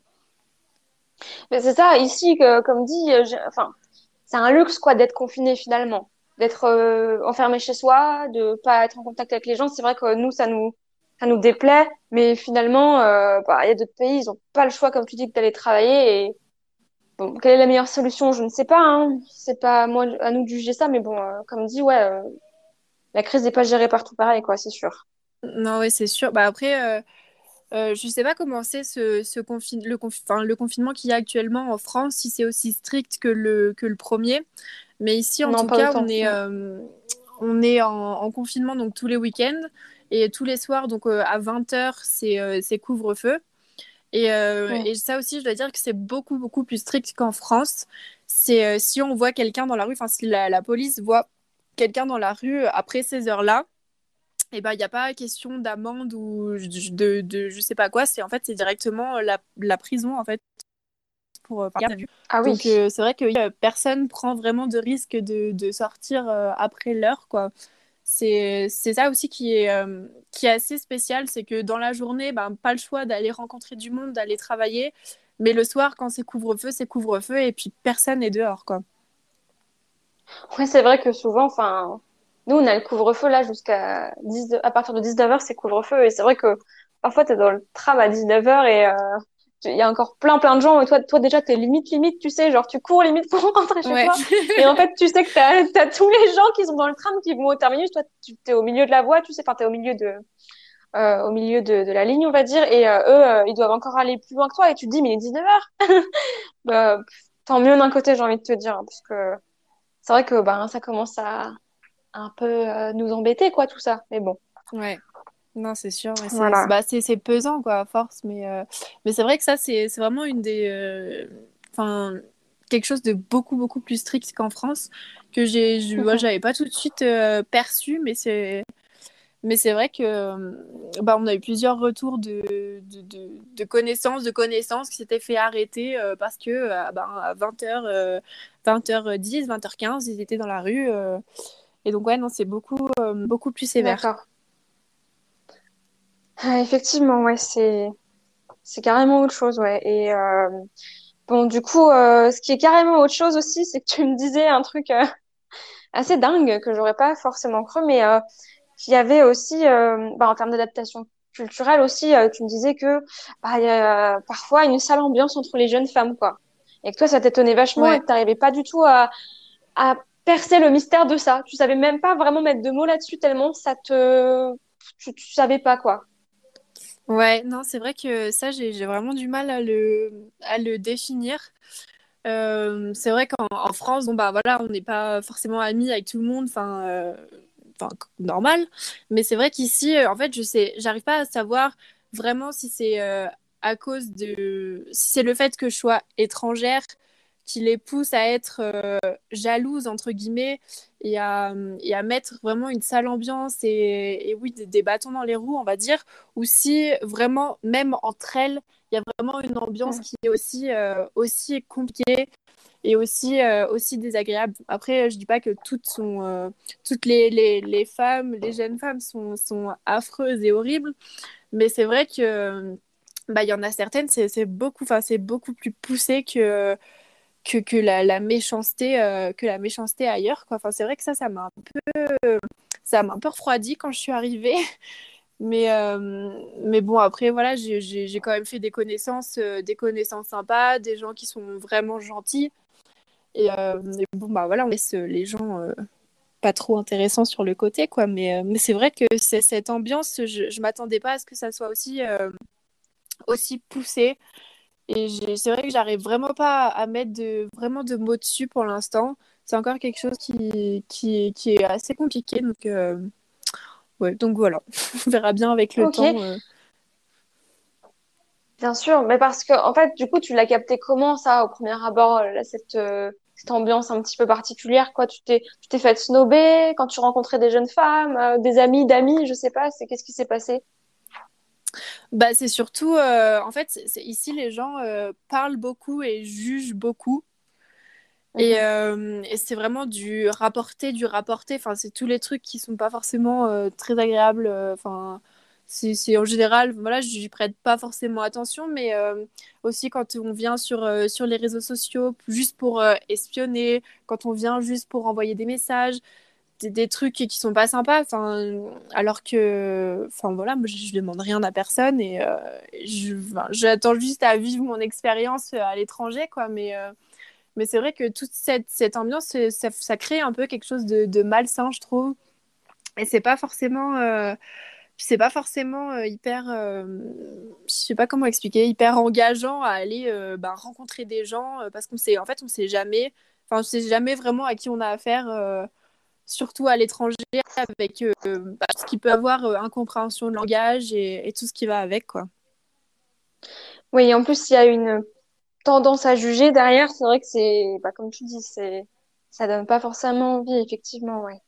Mais c'est ça, ici, que, comme dit, enfin, c'est un luxe, quoi, d'être confiné finalement. D'être euh, enfermé chez soi, de pas être en contact avec les gens. C'est vrai que nous, ça nous, ça nous déplaît, mais finalement, euh, bah, il y a d'autres pays, ils ont pas le choix, comme tu dis, d'aller travailler. Et bon, quelle est la meilleure solution? Je ne sais pas, hein. C'est pas à moi, à nous de juger ça, mais bon, euh, comme dit, ouais, euh, la crise n'est pas gérée partout pareil, quoi, c'est sûr. Non, oui, c'est sûr. Bah, après, euh, je sais pas comment c'est ce, ce confin- le, confi- enfin, le confinement qu'il y a actuellement en France, si c'est aussi strict que le, que le premier. Mais ici, en Non, tout cas, on est, euh, on est en, en confinement donc tous les week-ends et tous les soirs, donc euh, à 20h, c'est couvre-feu. Et, et ça aussi, je dois dire que c'est beaucoup, beaucoup plus strict qu'en France. C'est si on voit quelqu'un dans la rue, enfin si la, la police voit quelqu'un dans la rue après ces heures-là, et ben il n'y a pas question d'amende ou de, de je sais pas quoi. C'est en fait c'est directement la, la prison en fait pour euh. Ah Donc oui. euh, c'est vrai que euh, personne prend vraiment de risque de, de sortir euh, après l'heure quoi. C'est c'est ça aussi qui est, euh, qui est assez spécial, c'est que dans la journée, ben, pas le choix d'aller rencontrer du monde, d'aller travailler, mais le soir, quand c'est couvre-feu, c'est couvre-feu et puis personne n'est dehors, quoi. Ouais, c'est vrai que souvent, enfin, nous, on a le couvre-feu là jusqu'à 10, à partir de 19h, c'est couvre-feu. Et c'est vrai que parfois, t'es dans le tram à 19h et euh, il y a encore plein, plein de gens. Et toi, toi déjà, t'es limite, limite, tu sais, genre, tu cours limite pour rentrer chez Ouais. toi. Et en fait, tu sais que t'as, t'as tous les gens qui sont dans le tram qui vont au terminus. Toi, tu t'es au milieu de la voie, tu sais, enfin, t'es au milieu de, euh, au milieu de, de la ligne, on va dire. Et euh, eux, ils doivent encore aller plus loin que toi. Et tu te dis, mais il est 19h. Bah, tant mieux d'un côté, j'ai envie de te dire, hein, parce que c'est vrai que ben, ça commence à un peu euh, nous embêter, quoi, tout ça. Mais bon, Ouais. Non, c'est sûr, c'est voilà. bah, pesant, quoi, à force. Mais, euh, mais c'est vrai que ça, c'est vraiment une des. euh, Enfin, quelque chose de beaucoup, beaucoup plus strict qu'en France, que j'ai, je, moi, Mhm. j'avais pas tout de suite euh, perçu, mais c'est. Mais c'est vrai que bah, on a eu plusieurs retours de, de, de, de connaissances, de connaissances qui s'étaient fait arrêter euh, parce que bah, à 20h, 20h10, 20h15, ils étaient dans la rue. euh, et donc, ouais, non, c'est beaucoup, euh, beaucoup plus sévère. D'accord. Ah, effectivement, ouais, c'est c'est carrément autre chose, ouais. Et euh, bon, du coup, euh, ce qui est carrément autre chose aussi, c'est que tu me disais un truc euh, assez dingue que j'aurais pas forcément cru, mais qu'il y avait aussi, bah, en termes d'adaptation culturelle aussi, tu me disais que bah, y a parfois une sale ambiance entre les jeunes femmes, quoi. Et que toi, ça t'étonnait vachement et que t'arrivais pas du tout à, à percer le mystère de ça. Tu savais même pas vraiment mettre de mots là-dessus tellement ça te, tu, savais pas, quoi. Ouais, non, c'est vrai que ça, j'ai vraiment du mal à le, à le définir. Euh, c'est vrai qu'en en France, bon, bah voilà, on n'est pas forcément amis avec tout le monde, enfin, euh, normal. Mais c'est vrai qu'ici, euh, en fait, je sais, j'arrive pas à savoir vraiment si c'est euh, à cause de, si c'est le fait que je sois étrangère qui les pousse à être euh, jalouses, entre guillemets, et à, et à mettre vraiment une sale ambiance et, et oui, des, des bâtons dans les roues, on va dire, ou si vraiment, même entre elles, il y a vraiment une ambiance qui est aussi, euh, aussi compliquée et aussi, euh, aussi désagréable. Après, je dis pas que toutes sont, euh, toutes les, les, les femmes, les jeunes femmes sont, sont affreuses et horribles, mais c'est vrai que bah il y en a certaines, c'est beaucoup, beaucoup plus poussé que que, que la, méchanceté euh, que la méchanceté ailleurs quoi. Enfin c'est vrai que ça ça m'a un peu ça m'a un peu refroidi quand je suis arrivée. Mais, euh, mais bon, après, voilà, j'ai quand même fait des connaissances, euh, des connaissances sympas, des gens qui sont vraiment gentils. Et, bon, bah voilà, on laisse les gens pas trop intéressants sur le côté, quoi. Mais, mais c'est vrai que cette ambiance, je, je m'attendais pas à ce que ça soit aussi aussi poussé. Et c'est vrai que j'arrive vraiment pas à mettre de, vraiment de mots dessus pour l'instant. C'est encore quelque chose qui, qui, qui est assez compliqué. Donc, euh, ouais, donc voilà, on verra bien avec le temps. Euh. Bien sûr, mais parce que, en fait, du coup, tu l'as capté comment ça, au premier abord, euh, cette, cette ambiance un petit peu particulière, quoi? Tu t'es, tu t'es fait snober quand tu rencontrais des jeunes femmes, des amis, d'amis, je sais pas, c'est qu'est-ce qui s'est passé? Bah, c'est surtout, euh, en fait, c'est, ici, les gens euh, parlent beaucoup et jugent beaucoup. Et, mhm. euh, et, c'est vraiment du rapporter, du rapporter. Enfin, c'est tous les trucs qui sont pas forcément très agréables. Enfin, c'est, c'est en général, voilà, je prête pas forcément attention, mais aussi quand on vient sur, sur les réseaux sociaux juste pour espionner, quand on vient juste pour envoyer des messages des, trucs qui sont pas sympas alors que enfin voilà moi je, demande rien à personne et euh, je j'attends juste à vivre mon expérience à l'étranger quoi. Mais euh, mais c'est vrai que toute cette, cette ambiance ça, crée un peu quelque chose de, de malsain je trouve. Et c'est pas forcément euh, c'est pas forcément hyper je sais pas comment expliquer hyper engageant à aller bah, rencontrer des gens parce qu'on sait en fait on sait jamais enfin on sait jamais vraiment à qui on a affaire surtout à l'étranger, avec euh, bah, ce qui peut avoir euh, incompréhension de langage et, tout ce qui va avec, quoi. Oui, en plus, il y a une tendance à juger derrière. C'est vrai que c'est, bah, comme tu dis, c'est, ça donne pas forcément envie, effectivement, ouais.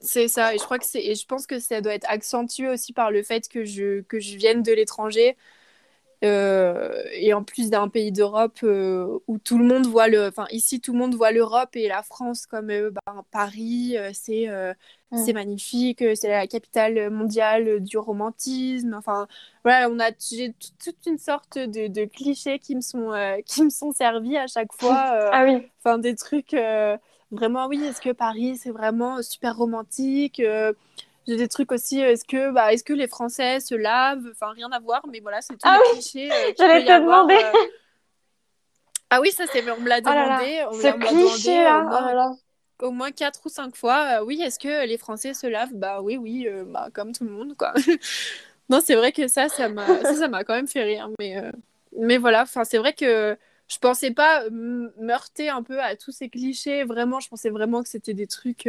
C'est ça, et je crois que c'est, et je pense que ça doit être accentué aussi par le fait que je, que je vienne de l'étranger euh, et en plus d'un pays d'Europe euh, où tout le monde voit le, enfin ici tout le monde voit l'Europe et la France comme euh, bah, Paris, c'est mm. c'est magnifique, c'est la capitale mondiale du romantisme. Enfin voilà, on a j'ai toute une sorte de, de, clichés qui me sont qui me sont servis à chaque fois. ah oui. Enfin des trucs vraiment oui. Est-ce que Paris c'est vraiment super romantique j'ai des trucs aussi, est-ce que, bah, est-ce que les Français se lavent? Enfin, rien à voir, mais voilà, c'est tout ah oui clichés. Euh, J'allais te demander. Euh. Ah oui, ça, c'est, on me l'a oh demandé. Oh Ce cliché, là. Au moins, au moins 4 ou 5 fois. Euh, oui, est-ce que les Français se lavent? Bah oui, oui, bah, comme tout le monde, quoi. non, c'est vrai que ça, ça m'a, ça, ça m'a quand même fait rire. Mais, mais voilà, enfin, c'est vrai que je pensais pas meurter un peu à tous ces clichés. Vraiment, je pensais vraiment que c'était des trucs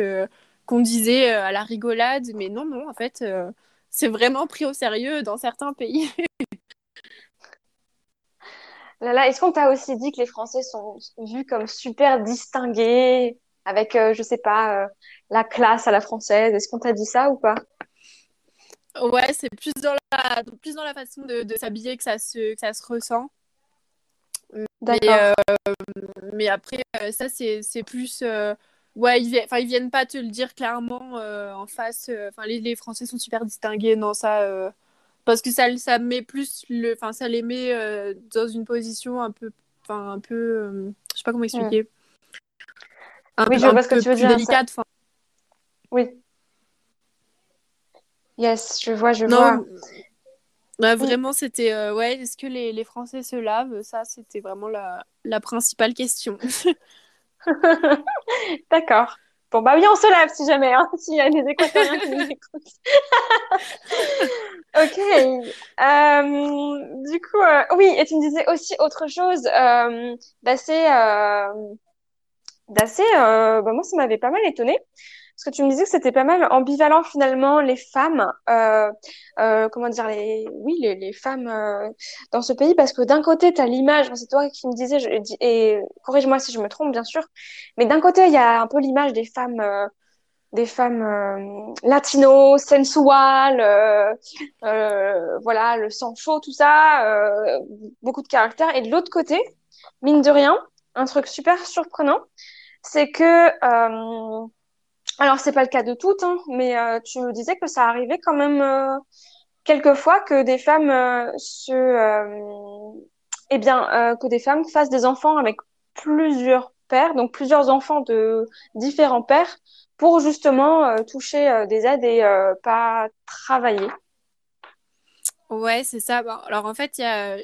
qu'on disait euh, à la rigolade, mais non, non, en fait, euh, c'est vraiment pris au sérieux dans certains pays. Là, est-ce qu'on t'a aussi dit que les Français sont vus comme super distingués, avec, euh, je sais pas, la classe à la française? Est-ce qu'on t'a dit ça ou pas? Ouais, c'est plus dans la, plus dans la façon de, s'habiller que ça se, que ça se ressent. Mais, mais après, ça, c'est plus Ouais, ils, enfin, ils viennent pas te le dire clairement euh, en face. Euh, enfin, les, les, Français sont super distingués, non, ça. Euh, parce que ça, ça met plus le. Enfin, ça les met dans une position un peu. Enfin, un peu. je sais pas comment expliquer. Un, oui, je vois ce que tu veux dire. Délicate, Oui. Yes, je vois, je non, vois. vraiment, c'était. ouais, est-ce que les, les, Français se lavent? Ça, c'était vraiment la, la principale question. D'accord. Bon, bah oui, on se lave si jamais, hein, s'il y a des équatoriens qui nous écoutent. ok. Euh, du coup, euh, oui, et tu me disais aussi autre chose euh, d'assez, d'assez, bah, moi, ça m'avait pas mal étonné. Parce que tu me disais que c'était pas mal ambivalent finalement les femmes, euh, euh, comment dire les, oui les, les femmes euh, dans ce pays parce que d'un côté tu as l'image, c'est toi qui me disais et corrige-moi si je me trompe bien sûr, mais d'un côté il y a un peu l'image des femmes euh, des femmes euh, latino, sensuales, voilà le sang chaud tout ça, beaucoup de caractère et de l'autre côté mine de rien un truc super surprenant c'est que alors, c'est pas le cas de toutes, hein, mais euh, tu me disais que ça arrivait quand même euh, quelquefois que des femmes euh, se, eh bien, que des femmes fassent des enfants avec plusieurs pères, donc plusieurs enfants de différents pères, pour justement toucher des aides et pas travailler. Ouais, c'est ça. alors en fait, il y a,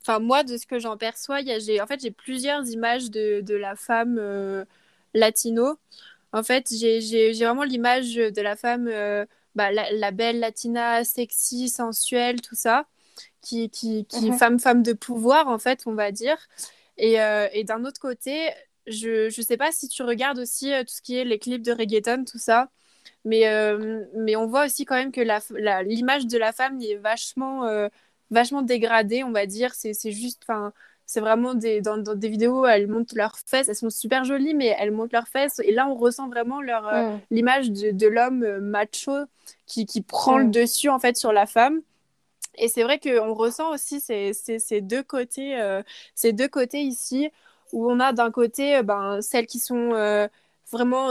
enfin moi de ce que j'en perçois, y a, j'ai, en fait, j'ai plusieurs images de, de la femme latino. En fait, j'ai, vraiment l'image de la femme bah, la, belle latina, sexy, sensuelle, tout ça, qui, qui, qui mhm. femme, femme de pouvoir, en fait, on va dire. Et, euh, et d'un autre côté, je ne sais pas si tu regardes aussi euh, tout ce qui est les clips de reggaeton, tout ça, mais, euh, mais on voit aussi quand même que l'image la, l'image de la femme est vachement, vachement dégradée, on va dire. C'est juste, enfin c'est vraiment des, dans, des vidéos, elles montent leurs fesses, elles sont super jolies, mais elles montent leurs fesses. Et là, on ressent vraiment leur, euh, l'image de, de l'homme euh, macho qui, qui prend le dessus, en fait, sur la femme. Et c'est vrai qu'on ressent aussi ces, ces, ces deux côtés, euh, ces deux côtés ici, où on a d'un côté ben, celles qui sont vraiment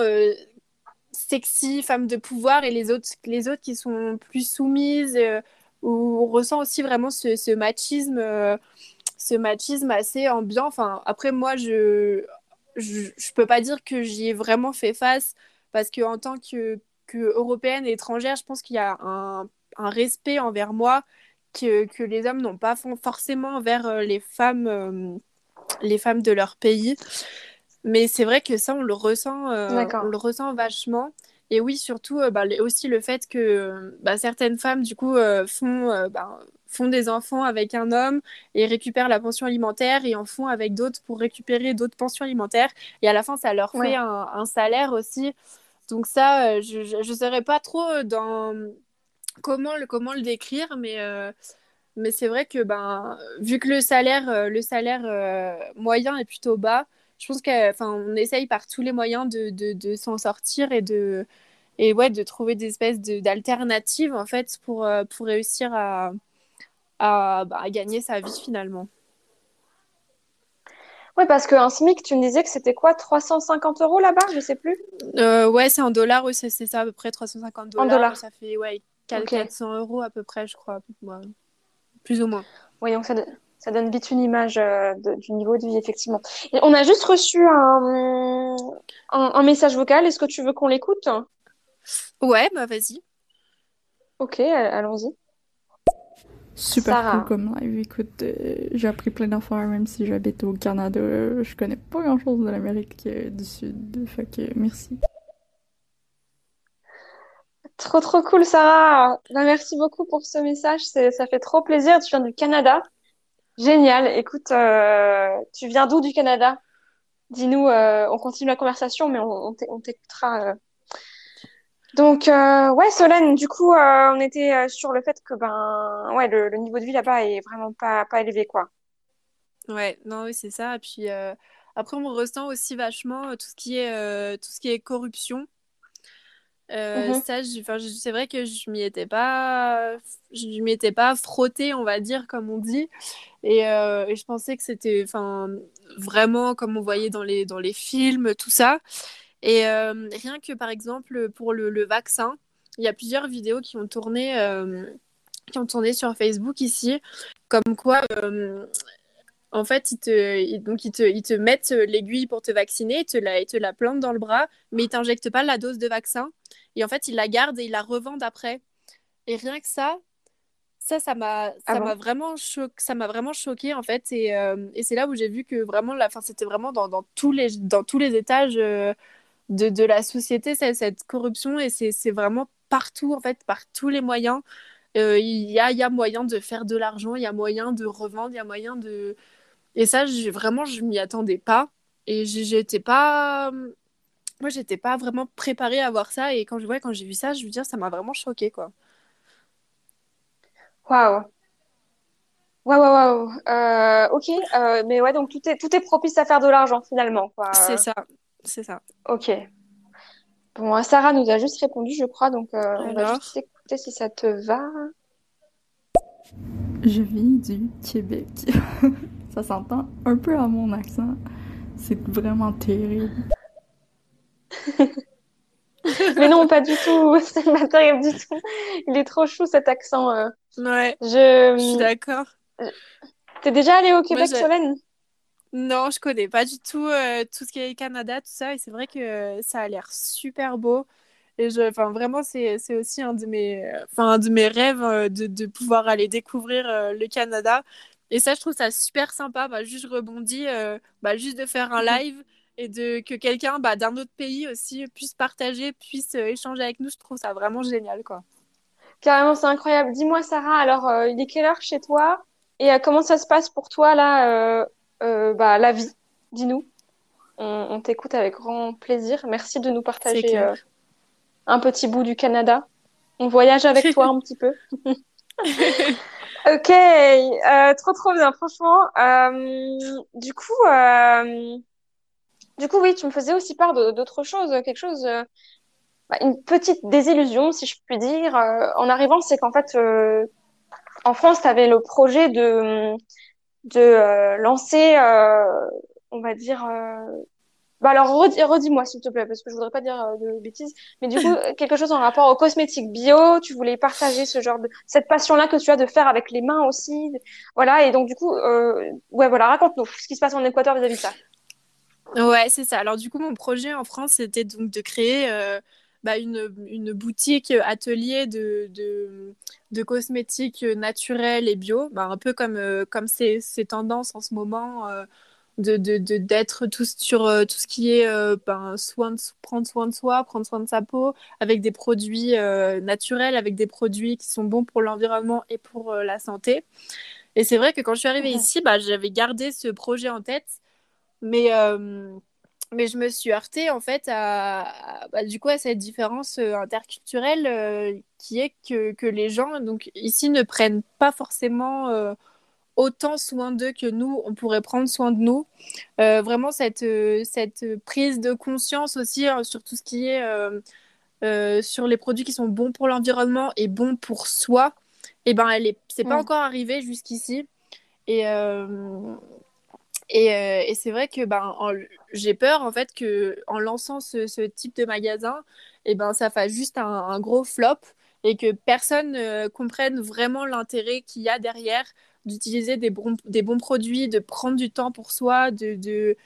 sexy, femmes de pouvoir, et les autres, les autres qui sont plus soumises, où on ressent aussi vraiment ce, ce machisme ce machisme assez ambiant. Enfin, après, moi, je, je, je peux pas dire que j'y ai vraiment fait face parce qu'en tant que, que européenne et étrangère, je pense qu'il y a un, un, respect envers moi que, que les hommes n'ont pas forcément envers euh, les femmes, euh, les femmes de leur pays. Mais c'est vrai que ça, on le ressent, euh, on le ressent vachement. Et oui, surtout, bah, aussi le fait que bah, certaines femmes, du coup, font, bah, font des enfants avec un homme et récupèrent la pension alimentaire et en font avec d'autres pour récupérer d'autres pensions alimentaires. Et à la fin, ça leur fait un, salaire aussi. Donc ça, euh, je ne saurais pas trop dans comment le, comment le décrire, mais, euh, mais c'est vrai que ben, vu que le salaire, euh, le salaire moyen est plutôt bas, je pense qu'on essaye par tous les moyens de, de, de s'en sortir et de, et ouais, de trouver des espèces d'alternatives en fait pour, pour réussir à, bah, à, gagner sa vie finalement. Oui, parce qu'un SMIC, tu me disais que c'était quoi 350 euros là-bas Je sais plus? Euh, ouais, c'est en dollars, oui, c'est ça, à peu près 350 dollars. En dollars. Ça fait ouais, 400 euros à peu près, je crois. Plus ou moins. Oui, donc ça, ça donne vite une image euh, du niveau de vie, effectivement. Et on a juste reçu un, un, message vocal. Est-ce que tu veux qu'on l'écoute? Ouais, bah vas-y. Ok, allons-y. Super cool comme live. Écoute, euh, j'ai appris plein d'affaires, même si j'habite au Canada. Je connais pas grand chose de l'Amérique euh, du Sud. Fait que merci. Trop, trop cool, Sarah. Ben, merci beaucoup pour ce message. Ça fait trop plaisir. Tu viens du Canada. Génial. Écoute, euh, tu viens d'où du Canada? Dis-nous, on continue la conversation, mais on, t'écoutera donc, euh, ouais, Solène, du coup, euh, on était euh, sur le fait que ben, ouais, le, niveau de vie là-bas est vraiment pas, pas élevé, quoi. Ouais, non, oui, c'est ça. Et puis après, on ressent aussi vachement tout ce qui est, tout ce qui est corruption. Mm-hmm. Ça, c'est vrai que je m'y étais pas, je m'y étais pas frottée, on va dire, comme on dit. Et, et je pensais que c'était, enfin, vraiment comme on voyait dans les, dans les films, tout ça. Et euh, rien que par exemple pour le, vaccin, il y a plusieurs vidéos qui ont tourné, euh, qui ont tourné sur Facebook ici, comme quoi euh, en fait, ils te, donc ils te, ils te mettent l'aiguille pour te vacciner, ils te, la, ils te la plantent dans le bras, mais ils t'injectent pas la dose de vaccin. Et en fait, ils la gardent et ils la revendent après. Et rien que ça, ça, ça m'a, ça ah m'a vraiment m'a vraiment choqué en fait. Et, et c'est là où j'ai vu que vraiment, la fin, c'était vraiment dans, dans, tous les, dans tous les étages de, de la société, cette, cette corruption, et c'est vraiment partout, en fait, par tous les moyens. Euh, il y, a, y a moyen de faire de l'argent, il y a moyen de revendre, il y a moyen de... Et ça, vraiment, je m'y attendais pas. Et j'étais pas... Moi, j'étais pas vraiment préparée à voir ça. Et quand, ouais, quand j'ai vu ça, je veux dire, ça m'a vraiment choqué quoi. Waouh. Waouh, waouh, waouh. ok, euh, mais ouais, donc tout est, tout est propice à faire de l'argent finalement. C'est ça. C'est ça. Ok. Bon, Sarah nous a juste répondu, je crois, donc euh, on va juste écouter si ça te va. Je vis du Québec. ça s'entend un peu à mon accent. C'est vraiment terrible. Mais non, pas du tout. C'est pas terrible du tout. Il est trop chou cet accent. Euh. Ouais. Je, je suis d'accord. T'es déjà allé au Québec, Solène? Non, je connais pas du tout tout ce qui est Canada, tout ça. Et c'est vrai que ça a l'air super beau. Et je, enfin, vraiment, c'est, c'est aussi un de mes, enfin, un de mes rêves de, de pouvoir aller découvrir le Canada. Et ça, je trouve ça super sympa. Bah, juste, je rebondis, bah, juste de faire un mhm. live et de que quelqu'un bah, d'un autre pays aussi puisse partager, puisse euh, échanger avec nous. Je trouve ça vraiment génial, quoi. Carrément, c'est incroyable. Dis-moi, Sarah, alors, euh, il est quelle heure chez toi et euh, comment ça se passe pour toi, là, bah, la vie? Dis-nous. On, t'écoute avec grand plaisir. Merci de nous partager un petit bout du Canada. On voyage avec toi un petit peu. ok, trop trop bien, franchement. du coup, du coup, oui, tu me faisais aussi part d'autre chose, quelque chose, euh, bah, une petite désillusion, si je puis dire, euh, en arrivant, c'est qu'en fait, euh, en France, tu avais le projet de, de lancer, on va dire, bah alors redis-moi s'il te plaît, parce que je voudrais pas dire de bêtises, mais du coup, quelque chose en rapport aux cosmétiques bio, tu voulais partager ce genre de, cette passion-là que tu as de faire avec les mains aussi, voilà, et donc du coup, ouais, voilà, raconte-nous ce qui se passe en Équateur vis-à-vis de ça. Ouais, c'est ça. Alors du coup, mon projet en France, c'était donc de créer euh, bah, une, une, boutique atelier de, de, de, cosmétiques naturels et bio, bah, un peu comme, euh, comme ces, ces, tendances en ce moment. Euh, de d'être tout sur tout ce qui est ben, soin de, prendre soin de soi, prendre soin de sa peau, avec des produits naturels, avec des produits qui sont bons pour l'environnement et pour la santé. Et c'est vrai que quand je suis arrivée ici, bah, j'avais gardé ce projet en tête mais, euh, mais je me suis heurtée en fait à, bah, du coup à cette différence euh, interculturelle euh, qui est que, que, les gens donc ici ne prennent pas forcément autant soin d'eux que nous, on pourrait prendre soin de nous. vraiment cette, cette prise de conscience aussi hein, sur tout ce qui est sur les produits qui sont bons pour l'environnement et bons pour soi. Et eh ben elle est, c'est pas encore arrivé jusqu'ici. Et, et, euh, et c'est vrai que ben, j'ai peur en fait que en lançant ce, ce type de magasin, et eh ben, ça fasse juste un, un gros flop et que personne ne comprenne vraiment l'intérêt qu'il y a derrière d'utiliser des bons, des bons produits, de prendre du temps pour soi, de, de,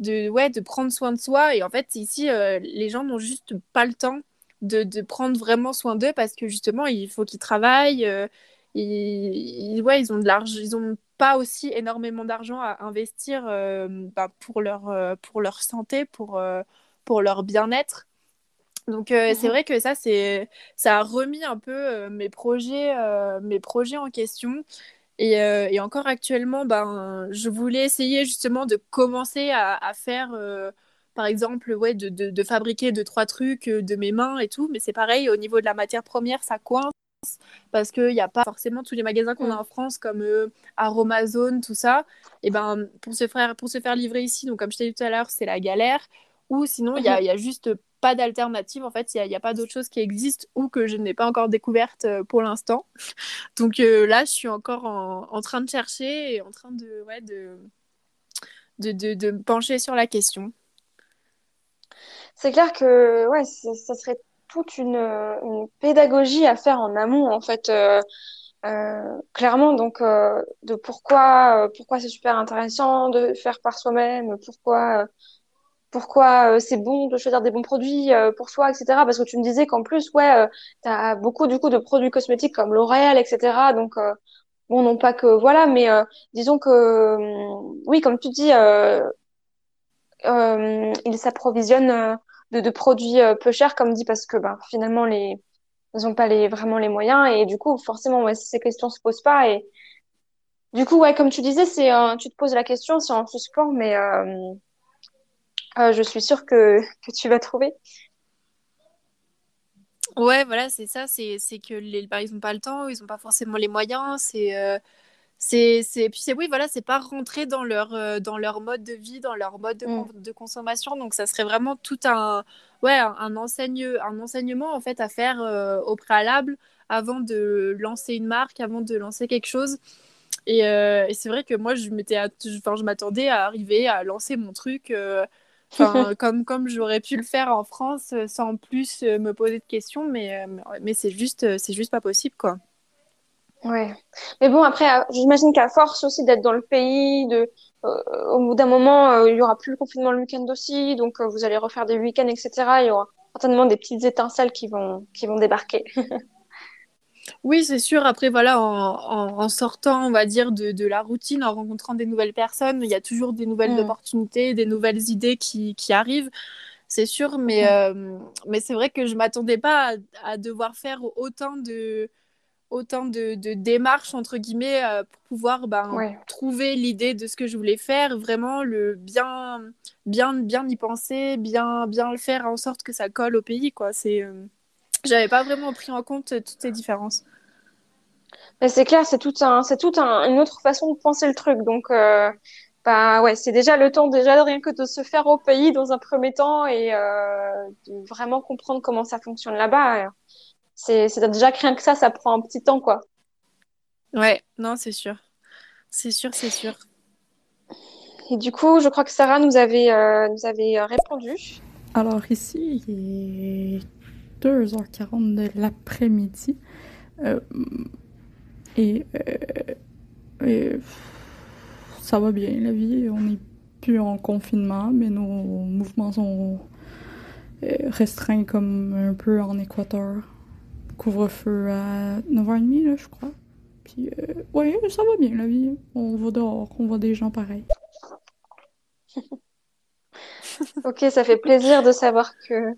de, ouais, de prendre soin de soi. Et en fait, ici, euh, les gens n'ont juste pas le temps de, de prendre vraiment soin d'eux parce que justement, il faut qu'ils travaillent. Euh, ils, ouais, ils ont de l'argent, ils ont pas aussi énormément d'argent à investir euh, bah, pour, leur, pour leur santé, pour, pour leur bien-être. Donc c'est mhm. vrai que ça, c'est, ça a remis un peu mes, projets, mes projets en question. Et, et, encore actuellement, ben, je voulais essayer justement de commencer à, à faire, par exemple, ouais, de, de, de, fabriquer deux, trois trucs de mes mains et tout. Mais c'est pareil, au niveau de la matière première, ça coince parce qu'il n'y a pas forcément tous les magasins qu'on a mm. en France comme euh, Aromazone, tout ça. Et ben pour se faire pour se faire livrer ici, donc comme je t'ai dit tout à l'heure, c'est la galère. Ou sinon il n'y a, mm-hmm. y a, juste pas d'alternative. En fait, il n'y a, pas d'autre chose qui existe ou que je n'ai pas encore découverte euh, pour l'instant. Donc euh, là, je suis encore en, train de chercher et en train de, ouais, de, de, de, me pencher sur la question. C'est clair que ouais, ça serait toute une, pédagogie à faire en amont, en fait, euh, clairement. Donc, de pourquoi, pourquoi c'est super intéressant de faire par soi-même, pourquoi, pourquoi c'est bon de choisir des bons produits pour soi, etc. Parce que tu me disais qu'en plus, ouais, tu as beaucoup du coup de produits cosmétiques comme L'Oréal, etc. Donc, bon, non pas que voilà, mais disons que, oui, comme tu dis, ils s'approvisionnent de, produits euh, peu chers, comme dit, parce que ben, finalement, les, ils n'ont pas vraiment les moyens. Et du coup, forcément, ouais, ces questions se posent pas. Et du coup, ouais, comme tu disais, c'est, tu te poses la question, c'est en suspens, mais euh, euh, je suis sûre que, que tu vas trouver. Ouais, voilà, c'est ça. C'est, que les, bah, ils n'ont pas le temps, ils n'ont pas forcément les moyens. C'est, c'est puis c'est oui voilà c'est pas rentrer dans leur euh, dans leur mode de vie dans leur mode de, mm. de, consommation donc ça serait vraiment tout un ouais un, enseigne, un enseignement en fait à faire euh, au préalable avant de lancer une marque avant de lancer quelque chose et, euh, et c'est vrai que moi je m'étais enfin je m'attendais à arriver à lancer mon truc comme comme j'aurais pu le faire en France sans plus me poser de questions mais mais c'est juste c'est juste pas possible quoi Ouais. Mais bon, après, euh, j'imagine qu'à force aussi d'être dans le pays, de, euh, au bout d'un moment, euh, il y aura plus le confinement le week-end aussi, donc vous allez refaire des week-ends, etc. Il y aura certainement des petites étincelles qui vont, qui vont débarquer. Oui, c'est sûr. Après, voilà, en, sortant, on va dire, de, la routine, en rencontrant des nouvelles personnes, il y a toujours des nouvelles mm. opportunités, des nouvelles idées qui, arrivent, c'est sûr. Mais, mm. mais c'est vrai que je m'attendais pas à, devoir faire autant de, autant de, démarches entre guillemets euh, pour pouvoir ben, trouver l'idée de ce que je voulais faire vraiment le bien bien bien y penser bien bien le faire en sorte que ça colle au pays quoi c'est euh, j'avais pas vraiment pris en compte toutes ces différences mais c'est clair c'est tout un c'est tout une autre façon de penser le truc donc euh, bah ouais c'est déjà le temps déjà de rien que de se faire au pays dans un premier temps et de vraiment comprendre comment ça fonctionne là-bas c'est déjà rien que ça, ça prend un petit temps, quoi. Ouais, non, c'est sûr. C'est sûr, c'est sûr. Et du coup, je crois que Sarah nous avait, euh, nous avait euh, répondu. Alors ici, 2h40 de l'après-midi. Euh, et, ça va bien, la vie. On n'est plus en confinement, mais nos mouvements sont restreints comme un peu en Équateur couvre-feu à 9h30, là, je crois. Puis, euh, ouais, ça va bien, la vie. On va dehors, on voit des gens pareils. ok, ça fait plaisir de savoir que,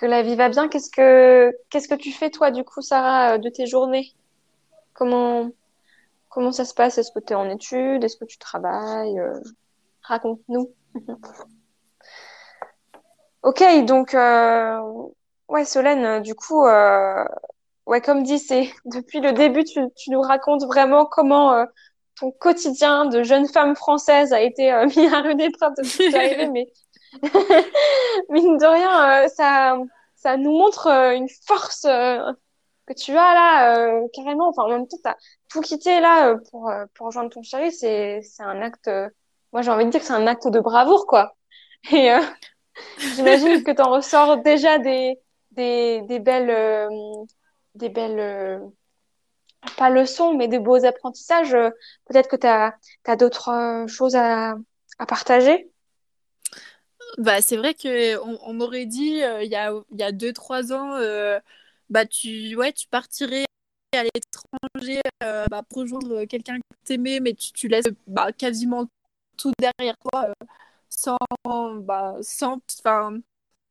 que la vie va bien. Qu'est-ce que, qu'est-ce que tu fais, toi, du coup, Sarah, de tes journées? Comment, comment ça se passe? Est-ce que tu es en études Est-ce que tu travailles? Euh, Raconte-nous. ok, donc, euh, Ouais, Solène, euh, du coup, euh, ouais, comme dit, c'est depuis le début, tu, tu nous racontes vraiment comment euh, ton quotidien de jeune femme française a été euh, mis à rude épreuve depuis que tu es mais mine de rien, ça, ça nous montre une force que tu as là, carrément. Enfin, en même temps, tu as tout quitté là pour, pour rejoindre ton chéri. C'est, c'est un acte, moi j'ai envie de dire que c'est un acte de bravoure, quoi. Et j'imagine que tu en ressors déjà des des, des belles, euh, des belles euh, pas leçons, mais des beaux apprentissages. Euh, peut-être que tu as d'autres choses à, à partager bah, C'est vrai qu'on on, m'aurait dit il y a 2-3 ans, bah, tu, ouais, tu partirais à l'étranger bah, pour rejoindre quelqu'un que t'aimais, mais tu, tu laisses bah, quasiment tout derrière toi sans, bah, sans,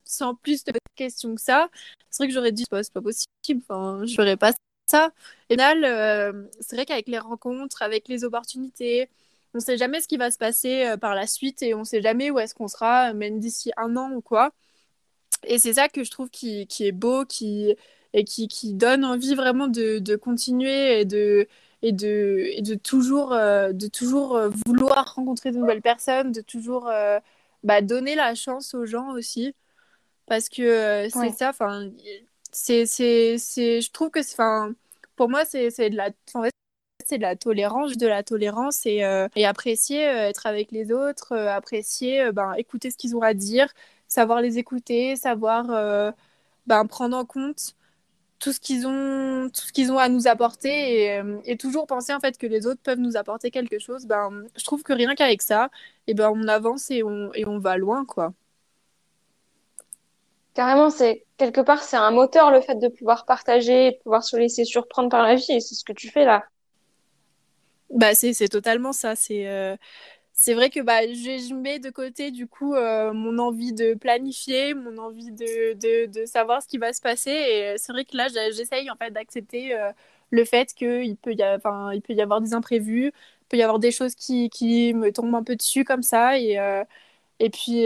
sans plus de questions que ça. C'est vrai que j'aurais dit, c'est pas possible, je ferais pas ça. Et euh, c'est vrai qu'avec les rencontres, avec les opportunités, on sait jamais ce qui va se passer euh, par la suite et on sait jamais où est-ce qu'on sera, même d'ici un an ou quoi. Et c'est ça que je trouve qui, qui est beau, qui, et qui, qui donne envie vraiment de, de continuer et de, et de, et de toujours, euh, de toujours vouloir rencontrer de nouvelles personnes, de toujours bah, donner la chance aux gens aussi parce que euh, c'est ça enfin c'est je trouve que enfin pour moi c'est c'est de la c'est de la tolérance de la tolérance et, euh, et apprécier euh, être avec les autres apprécier ben écouter ce qu'ils ont à dire savoir les écouter savoir ben prendre en compte tout ce qu'ils ont tout ce qu'ils ont à nous apporter et, toujours penser en fait que les autres peuvent nous apporter quelque chose ben je trouve que rien qu'avec ça et ben on avance et on et on va loin quoi carrément, c'est quelque part, c'est un moteur le fait de pouvoir partager, de pouvoir se laisser surprendre par la vie, et c'est ce que tu fais là. Bah, c'est, totalement ça. C'est, euh, vrai que bah, je, mets de côté du coup euh, mon envie de planifier, mon envie de, de, savoir ce qui va se passer. Et euh, c'est vrai que là, j'essaye en fait d'accepter le fait qu'il peut, y peut y avoir des imprévus, il peut y avoir des choses qui, qui me tombent un peu dessus comme ça. Et, et puis,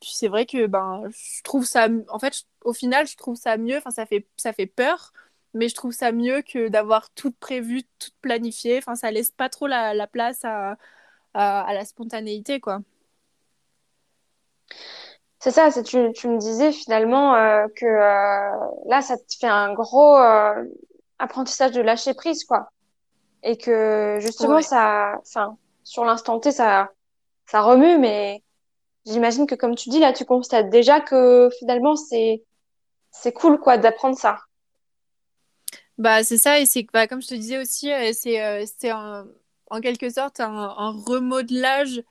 puis c'est vrai que ben, je trouve ça. En fait, au final, je trouve ça mieux. Enfin, ça fait, ça fait peur, mais je trouve ça mieux que d'avoir tout prévu, tout planifié. Enfin, ça laisse pas trop la, la place à, à, la spontanéité, quoi. C'est ça, tu, tu me disais finalement euh, que euh, là, ça te fait un gros apprentissage de lâcher prise, quoi. Et que justement, ça, enfin, sur l'instant T, ça, ça remue, mais j'imagine que comme tu dis là, tu constates déjà que finalement c'est c'est cool quoi d'apprendre ça. Bah, c'est ça, et c'est bah, comme je te disais aussi, c'est c'est en quelque sorte un, un remodelage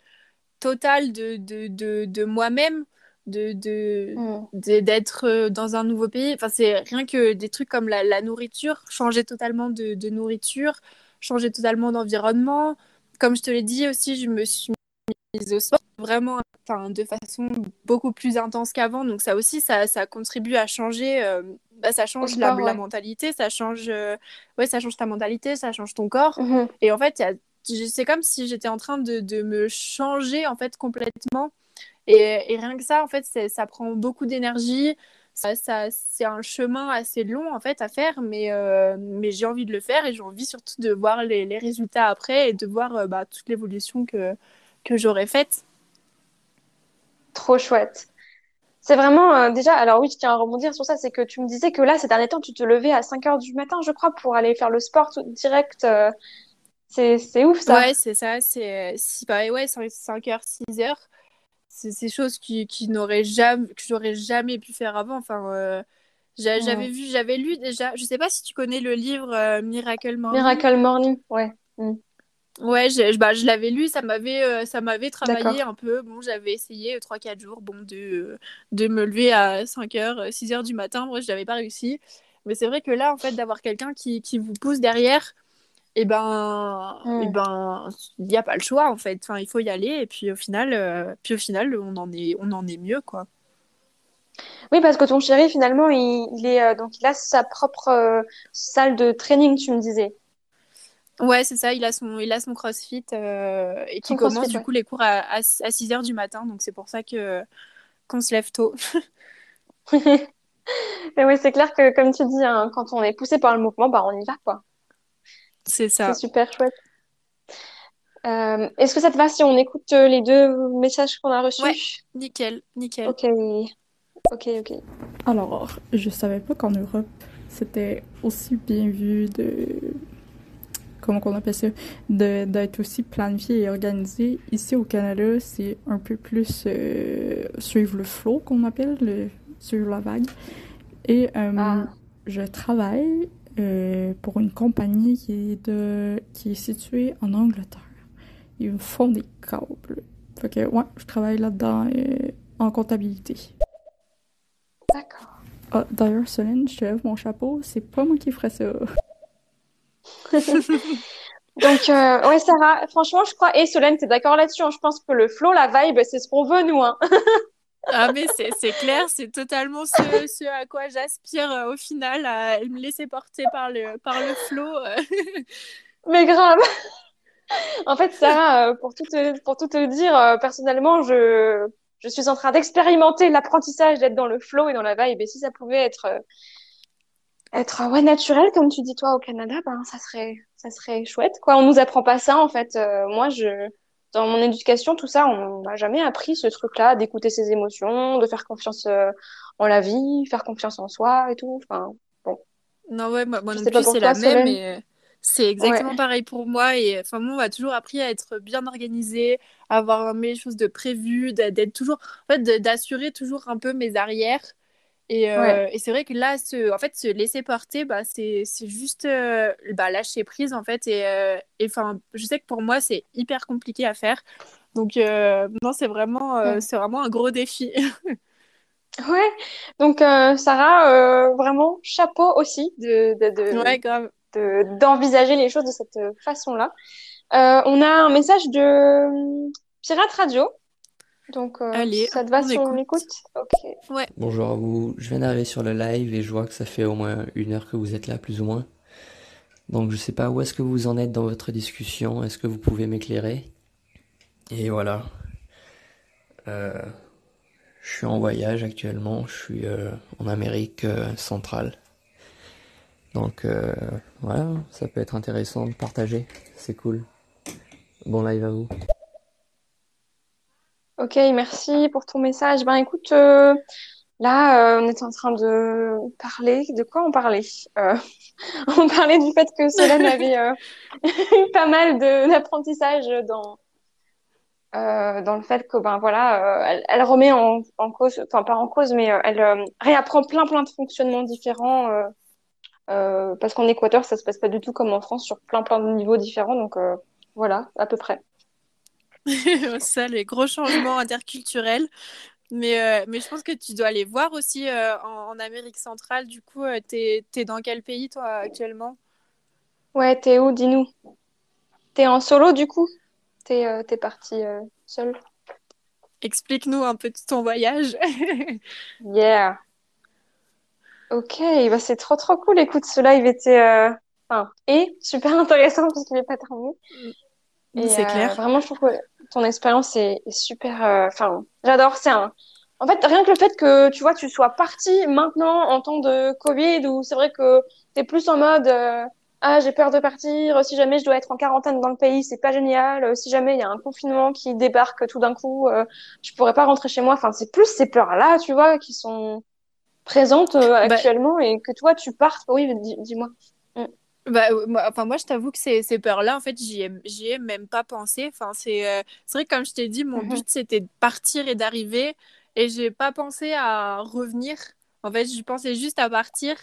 total de, de, de, de moi-même de mm. de d'être dans un nouveau pays enfin c'est rien que des trucs comme la, la nourriture changer totalement de, de, nourriture changer totalement d'environnement comme je te l'ai dit aussi je me suis mise au sport vraiment de façon beaucoup plus intense qu'avant. Donc ça aussi ça, ça contribue à changer euh, bah, ça change la, la, mentalité ça change euh, ouais ça change ta mentalité ça change ton corps. Mm-hmm. et en fait c'est comme si j'étais en train de, de, me changer en fait complètement. Et, et rien que ça en fait ça prend beaucoup d'énergie. Ça, ça c'est un chemin assez long en fait à faire mais euh, mais j'ai envie de le faire et j'ai envie surtout de voir les, les, résultats après et de voir euh, bah, toute l'évolution que que j'aurais faite trop chouette c'est vraiment euh, déjà alors oui je tiens à rebondir sur ça c'est que tu me disais que là ces derniers temps tu te levais à 5 heures du matin je crois pour aller faire le sport direct c'est ouf ça. Ouais, c'est ça. C'est si pareil, ouais, 5, h 6 h C'est ces choses qui, qui n'auraient jamais, que j'aurais jamais pu faire avant. Enfin, euh, j'avais vu, j'avais lu déjà. Je sais pas si tu connais le livre euh, Miracle Morning. Miracle Morning, ouais. Mm. Ouais, je, bah, je l'avais lu, ça m'avait euh, ça m'avait travaillé un peu. Bon, j'avais essayé 3-4 jours bon, de, de me lever à 5h, 6h du matin. Moi, je n'avais pas réussi. Mais c'est vrai que là, en fait, d'avoir quelqu'un qui, qui vous pousse derrière, et eh ben, et hmm. ben, il n'y a pas le choix en fait. Enfin, il faut y aller et puis au final, euh, puis au final, on en est, on en est mieux quoi. Oui, parce que ton chéri finalement, il, est euh, donc il a sa propre euh, salle de training, tu me disais. Ouais, c'est ça. Il a son, il a son CrossFit et qui commence du coup les cours à, à, 6 h du matin. Donc c'est pour ça que qu'on se lève tôt. et oui, c'est clair que comme tu dis, hein, quand on est poussé par le mouvement, bah on y va quoi. C'est ça. C'est super chouette. Euh, est-ce que ça te va si on écoute euh, les deux messages qu'on a reçus? Ouais, nickel, nickel. Ok, ok, ok. Alors, je savais pas qu'en Europe, c'était aussi bien vu de... Comment qu'on appelle ça? D'être aussi planifié et organisé. Ici, au Canada, c'est un peu plus euh, suivre le flow, qu'on appelle, le, suivre la vague. Et ah. je travaille euh, pour une compagnie qui est, de, qui est située en Angleterre. Ils font des câbles. Fait que, ouais, je travaille là-dedans euh, en comptabilité. D'accord. Ah, D'ailleurs, Solène, je te lève mon chapeau. C'est pas moi qui ferais ça. Donc, euh, ouais, Sarah, franchement, je crois, et Solène, t'es d'accord là-dessus, hein, je pense que le flow, la vibe, c'est ce qu'on veut, nous. Hein. Ah, mais c'est clair, c'est totalement ce, ce, à quoi j'aspire euh, au final, à me laisser porter par le, par le flot. Euh. mais grave! En fait, Sarah, euh, pour tout te, pour tout te dire, personnellement, je, je suis en train d'expérimenter l'apprentissage d'être dans le flow et dans la vibe. Et si ça pouvait être, être ouais, naturel, comme tu dis toi au Canada, ben, ça serait, ça serait chouette. Quoi. On nous apprend pas ça, en fait. moi, je, dans mon éducation, tout ça, on n'a jamais appris ce truc-là, d'écouter ses émotions, de faire confiance euh, en la vie, faire confiance en soi et tout. Enfin, bon. Non, ouais, moi, non plus, c'est la même, mais euh, c'est exactement pareil pour moi. Et enfin, moi, on m'a toujours appris à être bien organisé, à avoir mes choses de prévues, d'être toujours, en fait, d'assurer toujours un peu mes arrières euh, et, c'est vrai que là, en fait, se laisser porter, bah, c'est juste euh, bah, lâcher prise, en fait. Euh, et enfin, je sais que pour moi, c'est hyper compliqué à faire. Donc, non, c'est vraiment, c'est vraiment un gros défi. ouais. Donc, Sarah, vraiment, chapeau aussi de, de, d'envisager les choses de cette façon-là. on a un message de Pirate Radio donc, euh, Allez, ça te va si on écoute Ok. Ouais. Bonjour à vous. Je viens d'arriver sur le live et je vois que ça fait au moins une heure que vous êtes là, plus ou moins. Donc, je sais pas où est-ce que vous en êtes dans votre discussion. Est-ce que vous pouvez m'éclairer? Et voilà. Euh, je suis en voyage actuellement. Je suis euh, en Amérique centrale. Donc, voilà, ça peut être intéressant de partager. C'est cool. Bon live à vous. Ok, merci pour ton message. Ben écoute, euh, là, euh, on est en train de parler. De quoi on parlait euh, On parlait du fait que Solène avait eu pas mal d'apprentissage dans dans le fait que ben voilà, elle, remet en, en, cause, enfin pas en cause, mais elle réapprend plein plein de fonctionnements différents parce qu'en Équateur, ça se passe pas du tout comme en France sur plein plein de niveaux différents. Donc voilà, à peu près. ça, les gros changements interculturels. Mais, mais je pense que tu dois aller voir aussi en, Amérique centrale. Du coup, t'es es dans quel pays, toi, actuellement? Ouais, t'es où? Dis-nous. T'es en solo, du coup? T'es es partie seule? Explique-nous un peu de ton voyage. yeah. Ok, bah c'est trop trop cool. Écoute, ce live était enfin, et super intéressant parce qu'il n'est pas terminé. C'est clair. Vraiment, je trouve que ton expérience est, super. Enfin, j'adore. C'est un. En fait, rien que le fait que tu vois, tu sois parti maintenant en temps de Covid, où c'est vrai que tu es plus en mode ah j'ai peur de partir si jamais je dois être en quarantaine dans le pays c'est pas génial si jamais il y a un confinement qui débarque tout d'un coup euh, je pourrais pas rentrer chez moi enfin c'est plus ces peurs là tu vois qui sont présentes euh, bah actuellement et que toi tu partes oui dis-moi. Bah, moi, enfin, moi, je t'avoue que ces, ces peurs-là, en fait, j'y ai, ai même pas pensé. Enfin, c'est euh, c'est vrai que, comme je t'ai dit, mon mm-hmm. but, c'était de partir et d'arriver. Et j'ai pas pensé à revenir. En fait, je pensais juste à partir.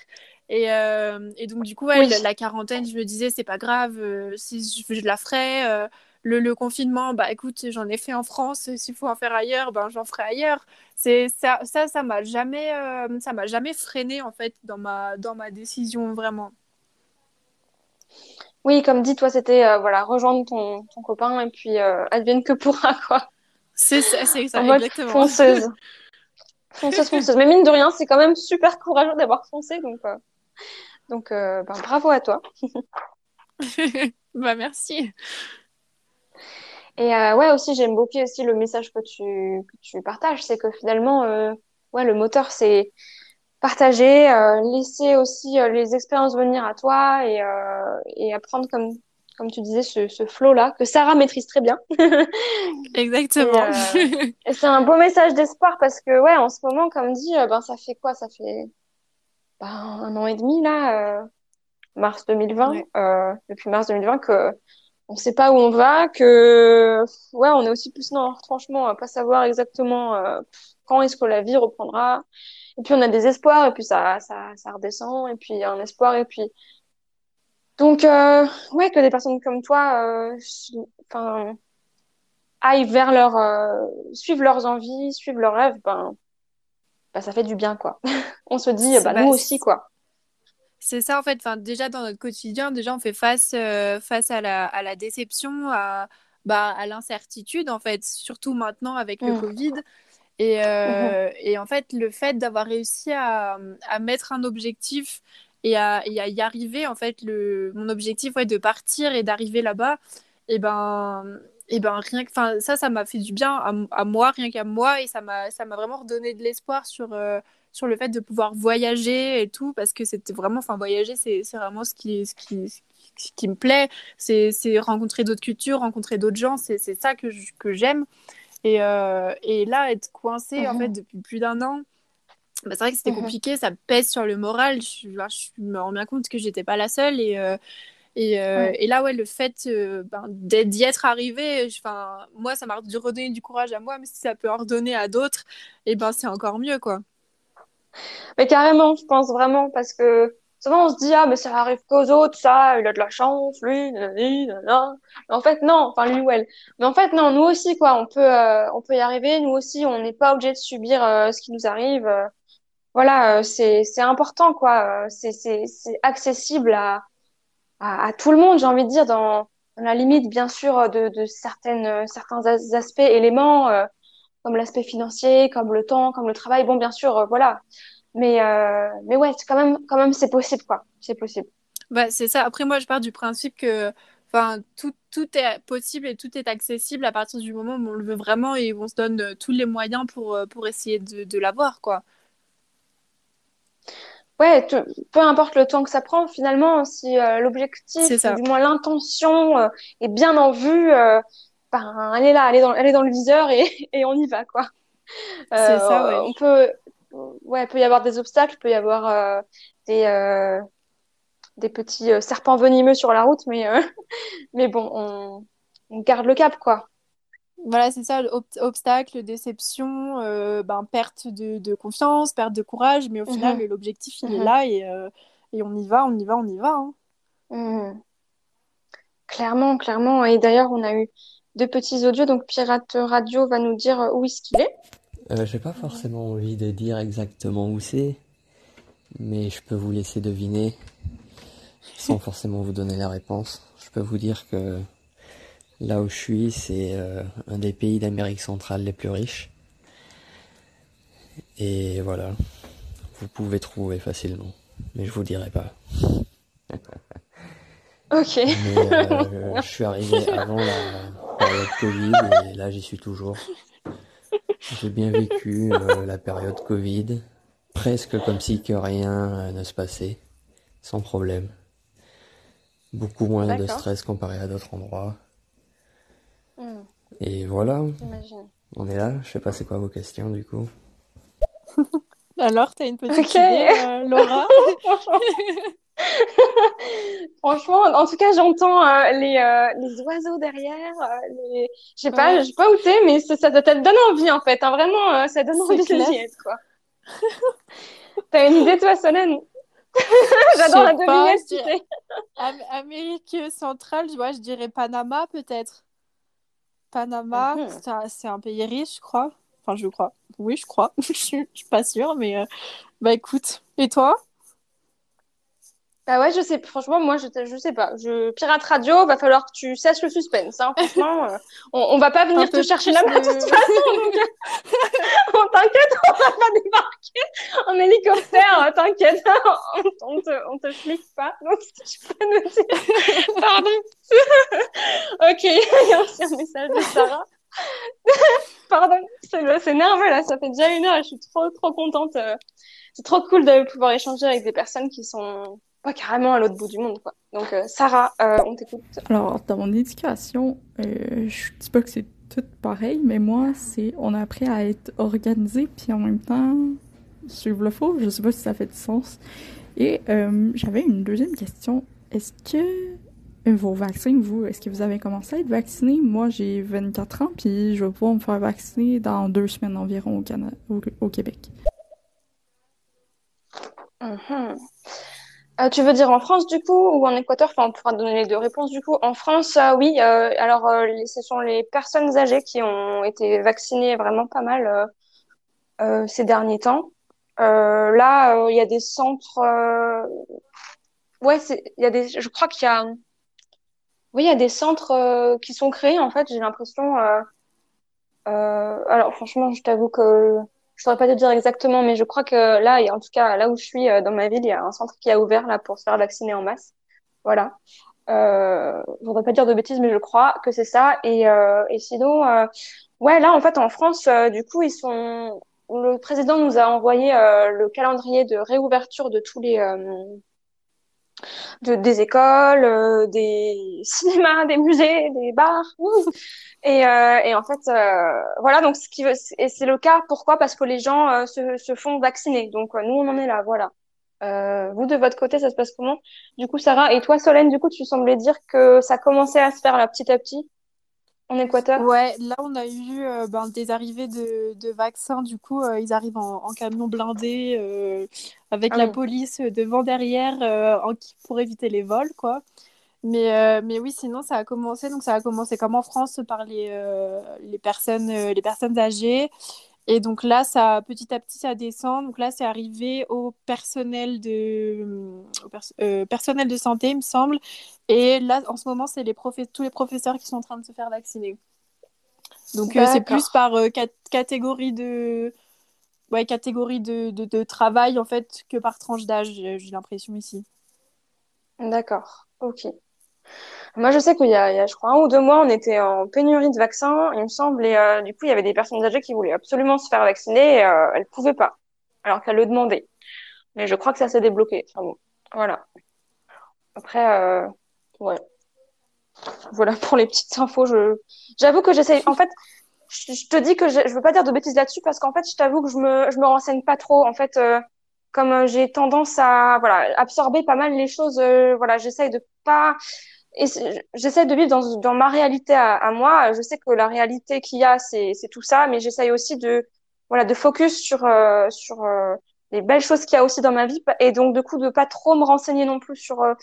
Et, euh, et, donc, du coup, la, quarantaine, je me disais, c'est pas grave, euh, si je, je, la ferai. Euh, le, le, confinement, bah écoute, j'en ai fait en France, s'il faut en faire ailleurs, ben j'en ferai ailleurs. C'est ça, ça, ça m'a jamais, ça m'a jamais freiné en fait dans ma, dans ma décision vraiment. Oui, comme dit, toi, c'était voilà, rejoindre ton, ton, copain et puis advienne que pourra quoi. C'est ça, c'est ça, exactement. Fonceuse. fonceuse, fonceuse. Mais mine de rien, c'est quand même super courageux d'avoir foncé, donc. Donc, euh, ben, bravo à toi. bah, merci. Et euh, ouais, aussi, j'aime beaucoup aussi le message que tu, que tu partages. C'est que finalement, euh, ouais, le moteur, c'est partager, laisser aussi les expériences venir à toi et, et apprendre, comme, comme tu disais, ce, ce flow-là, que Sarah maîtrise très bien. Exactement. et, c'est un beau message d'espoir parce que, ouais, en ce moment, comme dit, ben, ça fait quoi? Ça fait bah, un an et demi là, euh, mars 2020, euh, depuis mars 2020 que on sait pas où on va, que ouais, on est aussi plus dans le retranchement, à pas savoir exactement euh, quand est-ce que la vie reprendra. Et puis on a des espoirs, et puis ça, ça, ça redescend, et puis un espoir, et puis donc euh, ouais, que des personnes comme toi, enfin, aillent vers leur, suivent leurs envies, suivent leurs rêves, ben bah, ça fait du bien, quoi. on se dit, bah, nous aussi, quoi. C'est ça, en fait. Enfin, déjà, dans notre quotidien, déjà, on fait face, euh, face à, la, à la déception, à, bah, à l'incertitude, en fait, surtout maintenant avec le mmh. Covid. Et, euh, mmh. et, en fait, le fait d'avoir réussi à, à, mettre un objectif et à, et à, y arriver, en fait, le, mon objectif ouais, de partir et d'arriver là-bas, et ben, et ben rien que ça ça m'a fait du bien à, moi rien qu'à moi. Et ça m'a vraiment redonné de l'espoir sur euh, sur le fait de pouvoir voyager et tout parce que c'était vraiment enfin voyager c'est vraiment ce qui ce qui ce qui me plaît. C'est rencontrer d'autres cultures rencontrer d'autres gens. C'est ça que que j'aime et, euh, et là être coincé en fait mhm. depuis plus d'un an bah, c'est vrai que c'était mhm. compliqué ça pèse sur le moral je, je, me rends bien compte que j'étais pas la seule et euh, euh, et, là, ouais, le fait ben, d'y être arrivé, moi, ça m'a redonné du courage à moi, mais si ça peut en redonner à d'autres, et eh ben, c'est encore mieux, quoi. Mais carrément, je pense vraiment, parce que souvent on se dit, ah, mais ça arrive qu'aux autres, ça, il a de la chance, lui, Mais en fait, non, enfin, lui ou elle. Mais en fait, non, nous aussi, quoi, on peut, euh, on peut y arriver, nous aussi, on n'est pas obligé de subir ce qui nous arrive. voilà, c'est important, quoi. C'est accessible à à, tout le monde, j'ai envie de dire, dans, la limite, bien sûr, de, de certaines, certains aspects, éléments, euh, comme l'aspect financier, comme le temps, comme le travail. Bon, bien sûr, euh, voilà. Mais, euh, mais ouais, quand même, quand même, c'est possible, quoi. C'est possible. Bah, c'est ça. Après, moi, je pars du principe que enfin, tout, tout est possible et tout est accessible à partir du moment où on le veut vraiment et où on se donne tous les moyens pour, pour essayer de, de l'avoir, quoi ouais, peu importe le temps que ça prend, finalement, si euh, l'objectif, du moins l'intention euh, est bien en vue, euh, ben, elle est là, elle est dans, elle est dans le viseur et, et on y va, quoi. C'est ça, ouais. On peut, ouais, peut y avoir des obstacles, il peut y avoir des, des petits serpents venimeux sur la route, mais, mais bon, on, on garde le cap, quoi. Voilà, c'est ça, obstacle, déception, euh, ben, perte de, confiance, perte de courage, mais au final, mhm. l'objectif, il est mhm. là et, euh, et on y va, on y va, on y va. Hein. Hmm. Clairement, clairement. Et d'ailleurs, on a eu deux petits audios. Donc, Pirate Radio va nous dire où est-ce qu'il est. Euh, J'ai pas forcément envie de dire exactement où c'est, mais je peux vous laisser deviner sans forcément vous donner la réponse. Je peux vous dire que là où je suis, c'est euh, un des pays d'Amérique centrale les plus riches. Et voilà, vous pouvez trouver facilement, mais je vous dirai pas. Ok. Mais euh, je suis arrivé avant la période Covid et là j'y suis toujours. J'ai bien vécu euh, la période Covid, presque comme si que rien euh, ne se passait, sans problème. Beaucoup moins de stress comparé à d'autres endroits. Hmm, Et voilà, j'imagine. on est là. Je sais pas c'est quoi vos questions du coup. Alors, t'as une petite Ok. idée, euh, Laura? Franchement, en tout cas, j'entends euh, les, euh, les oiseaux derrière. euh, les... Je sais pas, Ouais. je sais pas où t'es, mais ça, ça, te donne envie en fait. hein, vraiment, ça donne envie clair. d'y être quoi. T'as une idée toi, Solène? J'adore la devinette, je tu dirais- sais. Am- Amérique centrale, je dirais Panama peut-être. Panama, Mhm. c'est un, c'est un pays riche, je crois. Enfin, je crois. Oui, je crois. je suis je suis pas sûre, mais bah écoute. Et toi? Bah ouais, je sais. Franchement, moi, je, je sais pas. Je pirate radio, va falloir que tu cesses le suspense. Hein. Franchement, euh, on, on va pas venir te chercher là-bas de de- toute façon. Donc, euh, on t'inquiète, on va pas débarquer en hélicoptère. euh, T'inquiète, on, on te, on te flique pas. Donc, si je peux nous dire. Pardon. ok, il y a aussi un message de Sarah. Pardon, c'est c'est nerveux là. Ça fait déjà une heure et je suis trop, trop contente. euh. C'est trop cool de pouvoir échanger avec des personnes qui sont carrément à l'autre bout du monde, quoi. Donc, euh, Sarah, euh, on t'écoute. Alors, dans mon éducation, euh, je dis pas que c'est tout pareil, mais moi, c'est on a appris à être organisé, puis en même temps suivre le faux. Je sais pas si ça fait du sens. Et euh, j'avais une deuxième question. Est-ce que vos vaccins, vous, est-ce que vous avez commencé à être vacciné? Moi, j'ai 24 ans, puis je vais pouvoir me faire vacciner dans deux semaines environ au, Cana au, au Québec. Mhm. Euh, tu veux dire en France du coup ou en Équateur? Enfin, on pourra donner les deux réponses du coup. En France, euh, oui. euh, alors, euh, ce sont les personnes âgées qui ont été vaccinées vraiment pas mal euh, euh, ces derniers temps. Là, il y a des centres. Ouais. Il y a des. Je crois qu'il y a. Oui, il y a des centres qui sont créés. En fait, j'ai l'impression. Alors, franchement, je t'avoue que je saurais pas te dire exactement, mais je crois que là, et en tout cas, là où je suis euh, dans ma ville, il y a un centre qui a ouvert là pour se faire vacciner en masse. Voilà. Euh, je voudrais pas dire de bêtises, mais je crois que c'est ça. Et, euh, et sinon, euh, ouais, là, en fait, en France, euh, du coup, ils sont. Le président nous a envoyé euh, le calendrier de réouverture de tous les de, des écoles, euh, des cinémas, des musées, des bars. Et, euh, et en fait, euh, voilà, donc ce qui et c'est le cas. Pourquoi? Parce que les gens euh, se, se font vacciner. Donc euh, nous, on en est là, voilà. Euh, vous, de votre côté, ça se passe comment? Du coup, Sarah, et toi, Solène, du coup, tu semblais dire que ça commençait à se faire là petit à petit? En Équateur? Ouais, là on a eu euh, ben, des arrivées de, de vaccins, du coup euh, ils arrivent en, en camion blindé euh, avec Ah la oui. police devant derrière en- pour éviter les vols quoi. Mais, mais oui, sinon ça a commencé, donc ça a commencé comme en France par les, les personnes, les personnes âgées. Et donc là, ça, petit à petit, ça descend. Donc là, c'est arrivé au personnel de, au pers- euh, personnel de santé, il me semble. Et là, en ce moment, c'est les tous les professeurs qui sont en train de se faire vacciner. Donc euh, c'est plus par euh, cat- catégorie de, ouais, catégorie de, de, de travail en fait que par tranche d'âge. J'ai j'ai l'impression ici. D'accord. Ok. Moi, je sais qu'il y a, je crois, un ou deux mois, on était en pénurie de vaccins, il me semble, et euh, du coup, il y avait des personnes âgées qui voulaient absolument se faire vacciner, et euh, elles pouvaient pas, alors qu'elles le demandaient. Mais je crois que ça s'est débloqué. Enfin bon, voilà. Après, euh, ouais. Voilà pour les petites infos. J'avoue que j'essaie. En fait, je, te dis que je, je veux pas dire de bêtises là-dessus parce qu'en fait, je t'avoue que je me, je me renseigne pas trop. En fait, comme j'ai tendance à, voilà, absorber pas mal les choses. voilà, j'essaye de pas. J'essaie de vivre dans, ma réalité à, moi. Je sais que la réalité qu'il y a, c'est, tout ça, mais j'essaye aussi de, voilà, de focus sur, euh, sur, euh, les belles choses qu'il y a aussi dans ma vie et donc du coup de pas trop me renseigner non plus sur euh,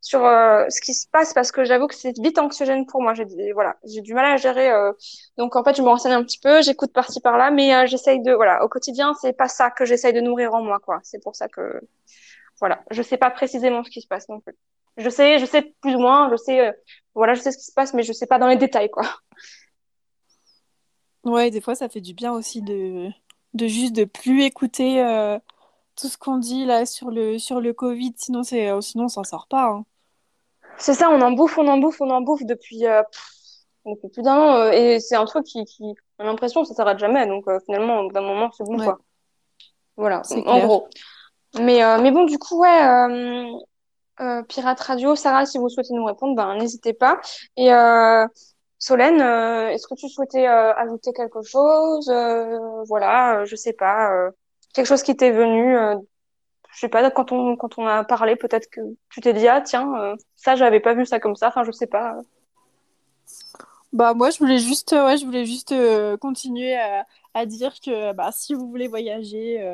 sur euh, ce qui se passe parce que j'avoue que c'est vite anxiogène pour moi. J'ai voilà j'ai du mal à gérer euh, donc en fait je me renseigne un petit peu j'écoute par-ci par-là mais j'essaye de voilà au quotidien c'est pas ça que j'essaye de nourrir en moi quoi. C'est pour ça que voilà je sais pas précisément ce qui se passe non plus je sais je sais plus ou moins je sais voilà je sais ce qui se passe mais je sais pas dans les détails quoi ouais des fois ça fait du bien aussi de de juste de plus écouter tout ce qu'on dit là sur le, sur le Covid, sinon, c'est, euh, sinon on s'en sort pas. Hein. C'est ça, on en bouffe, on en bouffe, on en bouffe depuis, euh, plus d'un an. Euh, et c'est un truc qui, qui a l'impression que ça s'arrête jamais. Donc finalement, au bout d'un moment, c'est bon, quoi. Voilà, en gros. Mais, mais bon, du coup, ouais, Pirate Radio, Sarah, si vous souhaitez nous répondre, ben, n'hésitez pas. Et Solène, est-ce que tu souhaitais ajouter quelque chose? Voilà, je sais pas quelque chose qui t'est venu, euh, je sais pas, quand on, quand on a parlé, peut-être que tu t'es dit, ah tiens, euh, ça, j'avais pas vu ça comme ça, enfin, je sais pas. Bah, moi, je voulais juste, ouais, je voulais juste euh, continuer à, à, dire que bah, si vous voulez voyager,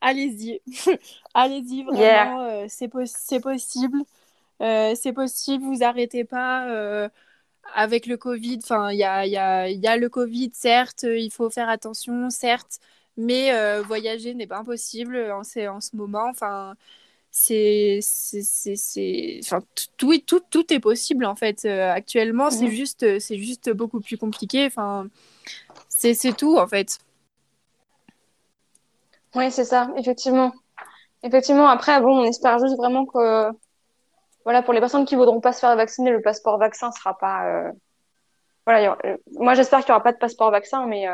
allez-y. allez-y, vraiment, c'est, c'est possible. c'est possible, vous arrêtez pas avec le Covid. Enfin, il y a, y, a, y a le Covid, certes, il faut faire attention, certes, mais euh, voyager n'est pas impossible en, en ce moment. Enfin, c'est, c'est, enfin, tout, tout, tout est possible en fait. Euh, actuellement, c'est juste, c'est juste beaucoup plus compliqué. Enfin, c'est tout en fait. Oui, c'est ça, effectivement. Effectivement, après, bon, on espère juste vraiment que, voilà, pour les personnes qui ne voudront pas se faire vacciner, le passeport vaccin sera pas. Euh, voilà, moi, j'espère qu'il n'y aura pas de passeport vaccin, mais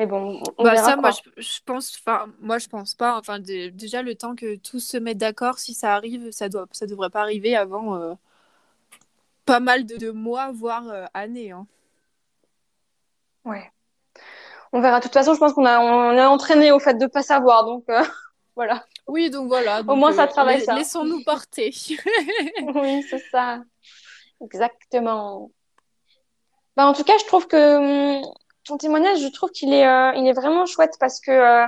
mais bon, on bah, ça, moi, je, pense, enfin, moi, je pense pas. Enfin, déjà, le temps que tous se mettent d'accord, si ça arrive, ça doit, ça devrait pas arriver avant euh, pas mal de, mois, voire euh, années. Hein. Ouais. On verra. De toute façon, je pense qu'on a, on est entraîné au fait de pas savoir, donc euh, voilà. Oui, donc voilà. au moins, ça travaille ça. Laissons-nous porter. oui, c'est ça. Exactement. Bah, en tout cas, je trouve que hum, ton témoignage, je trouve qu'il est, euh, il est vraiment chouette parce que, euh,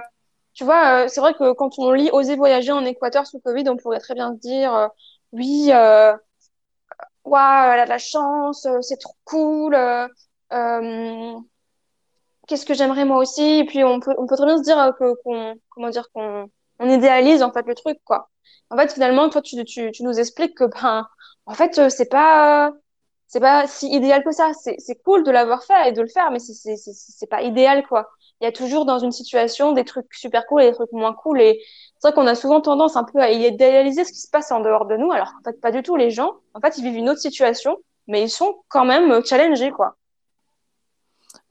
tu vois, euh, c'est vrai que quand on lit Oser voyager en Équateur sous Covid, on pourrait très bien se dire, oui, euh, waouh, elle a de la chance, c'est trop cool, qu'est-ce que j'aimerais moi aussi. Et puis, on peut, on peut très bien se dire que, qu'on, comment dire, qu'on on idéalise en fait le truc, quoi. En fait, finalement, toi, tu, tu, tu nous expliques que, ben, en fait, c'est pas c'est pas si idéal que ça. C'est cool de l'avoir fait et de le faire, mais c'est pas idéal, quoi. Il y a toujours dans une situation des trucs super cool et des trucs moins cool. Et c'est vrai qu'on a souvent tendance un peu à idéaliser ce qui se passe en dehors de nous, alors en fait, pas du tout. Les gens, en fait, ils vivent une autre situation, mais ils sont quand même challengés, quoi.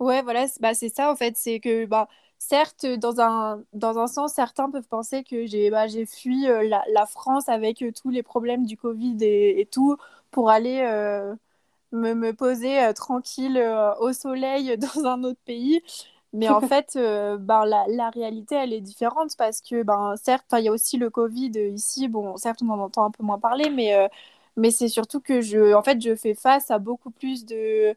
Ouais, voilà, bah, c'est ça, en fait. C'est que, bah, certes, dans un, dans un sens, certains peuvent penser que j'ai bah, fui euh, la, la, France avec euh, tous les problèmes du Covid et, et tout pour aller. Euh, me, me poser tranquille au soleil dans un autre pays. Mais en fait, ben, la, la, réalité, elle est différente parce que, ben, certes, il y a aussi le Covid ici. Bon, certes, on en entend un peu moins parler, mais, mais c'est surtout que je, en fait, je fais face à beaucoup plus de,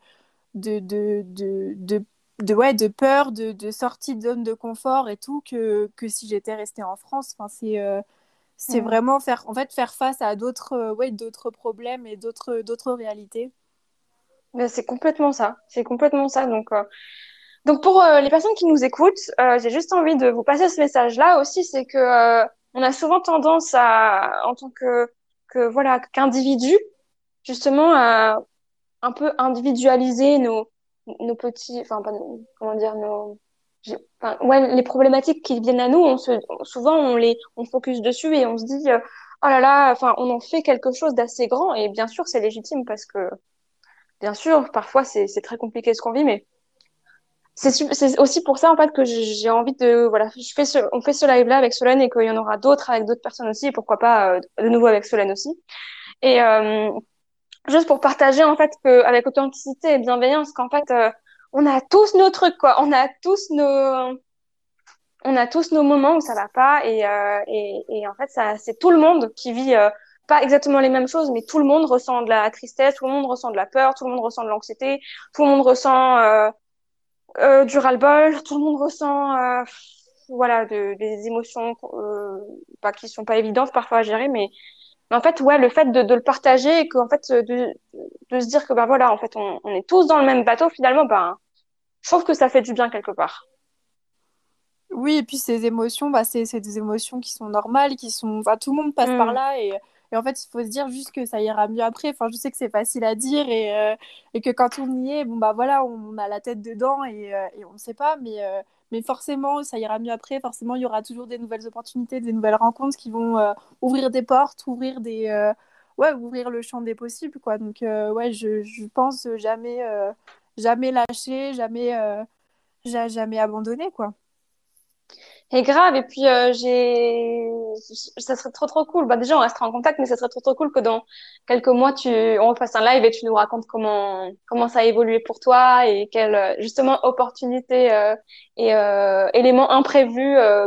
de, de, de, de de, ouais, de peur, de, de sortie de zone de confort et tout, que, que si j'étais restée en France. Enfin, c'est c'est vraiment faire, en fait, faire face à d'autres ouais, d'autres problèmes et d'autres réalités c'est complètement ça. C'est complètement ça. Donc, euh, donc pour euh, les personnes qui nous écoutent, euh, j'ai juste envie de vous passer ce message-là aussi, c'est que on a souvent tendance à, en tant que, que voilà, qu'individu, justement, à un peu individualiser nos, nos petits, enfin, comment dire, nos, enfin, ouais, les problématiques qui viennent à nous, on se, souvent on les, on focus dessus et on se dit, oh là là, enfin, on en fait quelque chose d'assez grand et bien sûr c'est légitime parce que bien sûr, parfois c'est très compliqué ce qu'on vit, mais c'est aussi pour ça en fait que j'ai envie de voilà, je fais ce, on fait ce live là avec Solène et qu'il y en aura d'autres avec d'autres personnes aussi, et pourquoi pas euh, de nouveau avec Solène aussi. Et euh, juste pour partager en fait que avec authenticité et bienveillance qu'en fait euh, on a tous nos trucs quoi, on a tous nos on a tous nos moments où ça va pas et, et, et en fait c'est tout le monde qui vit pas exactement les mêmes choses, mais tout le monde ressent de la tristesse, tout le monde ressent de la peur, tout le monde ressent de l'anxiété, tout le monde ressent euh, euh, du ras-le-bol, tout le monde ressent euh, voilà, de, des émotions euh, bah, qui sont pas évidentes parfois à gérer, mais, mais en fait, ouais, le fait de, de le partager et qu'en fait, de, de se dire que bah voilà, en fait, on, on est tous dans le même bateau, finalement, bah, je trouve que ça fait du bien quelque part. Oui, et puis ces émotions, bah, c'est des émotions qui sont normales, qui sont. Enfin, tout le monde passe par mm. là et, et, en fait, il faut se dire juste que ça ira mieux après. Enfin, je sais que c'est facile à dire et, euh, et, que quand on y est, bon, bah voilà, on a la tête dedans et, euh, et on ne sait pas, mais, euh, mais forcément, ça ira mieux après. Forcément, il y aura toujours des nouvelles opportunités, des nouvelles rencontres qui vont ouvrir des portes, ouvrir des. ouais, ouvrir le champ des possibles, quoi. Donc, ouais, je, je pense jamais, jamais lâcher, jamais, jamais abandonner, quoi et grave. Et puis, euh, j'ai, ça serait trop, trop cool. Bah, déjà, on restera en contact, mais ça serait trop, trop cool que dans quelques mois, tu, on fasse un live et tu nous racontes comment, comment ça a évolué pour toi et quelles, justement, opportunités euh, et euh, éléments imprévus euh,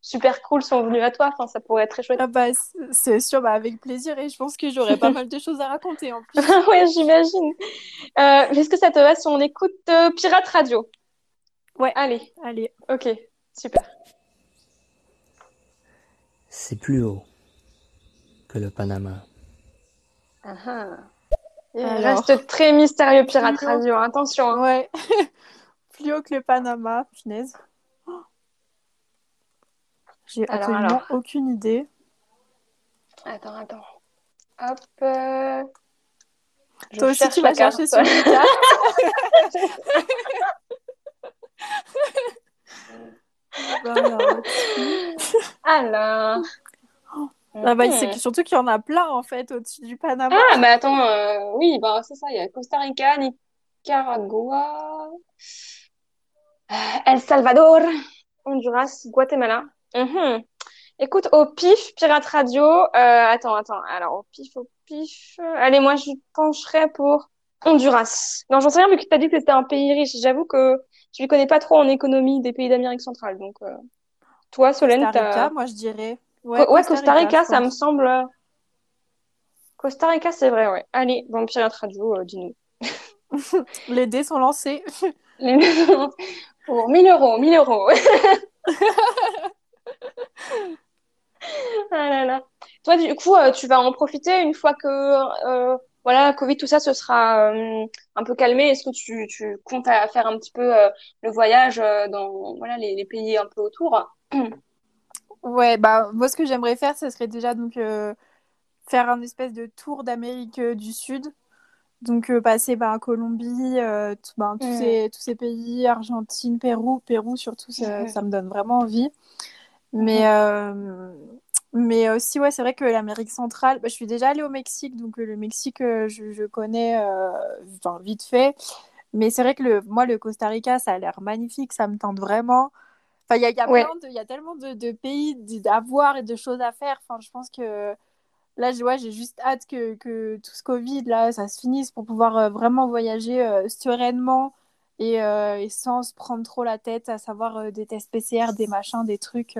super cool sont venus à toi. Enfin, ça pourrait être très chouette. Ah bah, c'est sûr, bah, avec plaisir. Et je pense que j'aurais pas mal de choses à raconter en plus. oui, j'imagine. Est-ce que ça te va si on écoute Pirate Radio? Ouais. Allez. Allez. Ok, super c'est plus haut que le Panama. Ah, ah. Il reste très mystérieux Pirate Radio, attention. Hein. Ouais. plus haut que le Panama, punaise. J'ai absolument aucune idée. Attends, attends. Hop. Euh, Toi aussi, tu vas chercher sur le Alors. Ah bah, c'est surtout qu'il y en a plein en fait au-dessus du Panama. Ah, mais attends, euh, oui, bah, c'est ça, il y a Costa Rica, Nicaragua, euh, El Salvador, Honduras, Guatemala. Mhm. Écoute, au pif, Pirate Radio, euh, attends, attends, alors au pif, au pif, allez, moi je pencherais pour Honduras. Non, j'en sais rien, vu que tu as dit que c'était un pays riche. J'avoue que je ne connais pas trop en économie des pays d'Amérique centrale. Donc, euh, toi, Solène, Costa Rica, moi, je dirais. Ouais, Costa, Rica, ça me semble. Costa Rica, c'est vrai, ouais. Allez, bon, Pirate Radio, euh, dis-nous. Les dés sont lancés. Les dés sont lancés. Pour 1000 euros, 1000 euros. ah là là. Toi, du coup, euh, tu vas en profiter une fois que voilà, Covid, tout ça, ce sera euh, un peu calmé. Est-ce que tu, tu comptes à faire un petit peu euh, le voyage euh, dans voilà, les, les, pays un peu autour? Ouais, bah, moi, ce que j'aimerais faire, ce serait déjà donc faire un espèce de tour d'Amérique du Sud. Donc, passer par bah, Colombie, bah, tous, ces, tous ces pays, Argentine, Pérou, Pérou surtout, ça, ça me donne vraiment envie. Mais, mais aussi, ouais, c'est vrai que l'Amérique centrale, bah, je suis déjà allée au Mexique, donc euh, le Mexique, euh, je, je, connais euh, enfin, vite fait. Mais c'est vrai que le, moi, le Costa Rica, ça a l'air magnifique, ça me tente vraiment. Enfin, il y a, y, a y a tellement de, de pays à voir et de choses à faire. Enfin, je pense que là, ouais, j'ai juste hâte que, que, tout ce Covid, là, ça se finisse pour pouvoir vraiment voyager sereinement et, et, sans se prendre trop la tête à savoir des tests PCR, des machins, des trucs.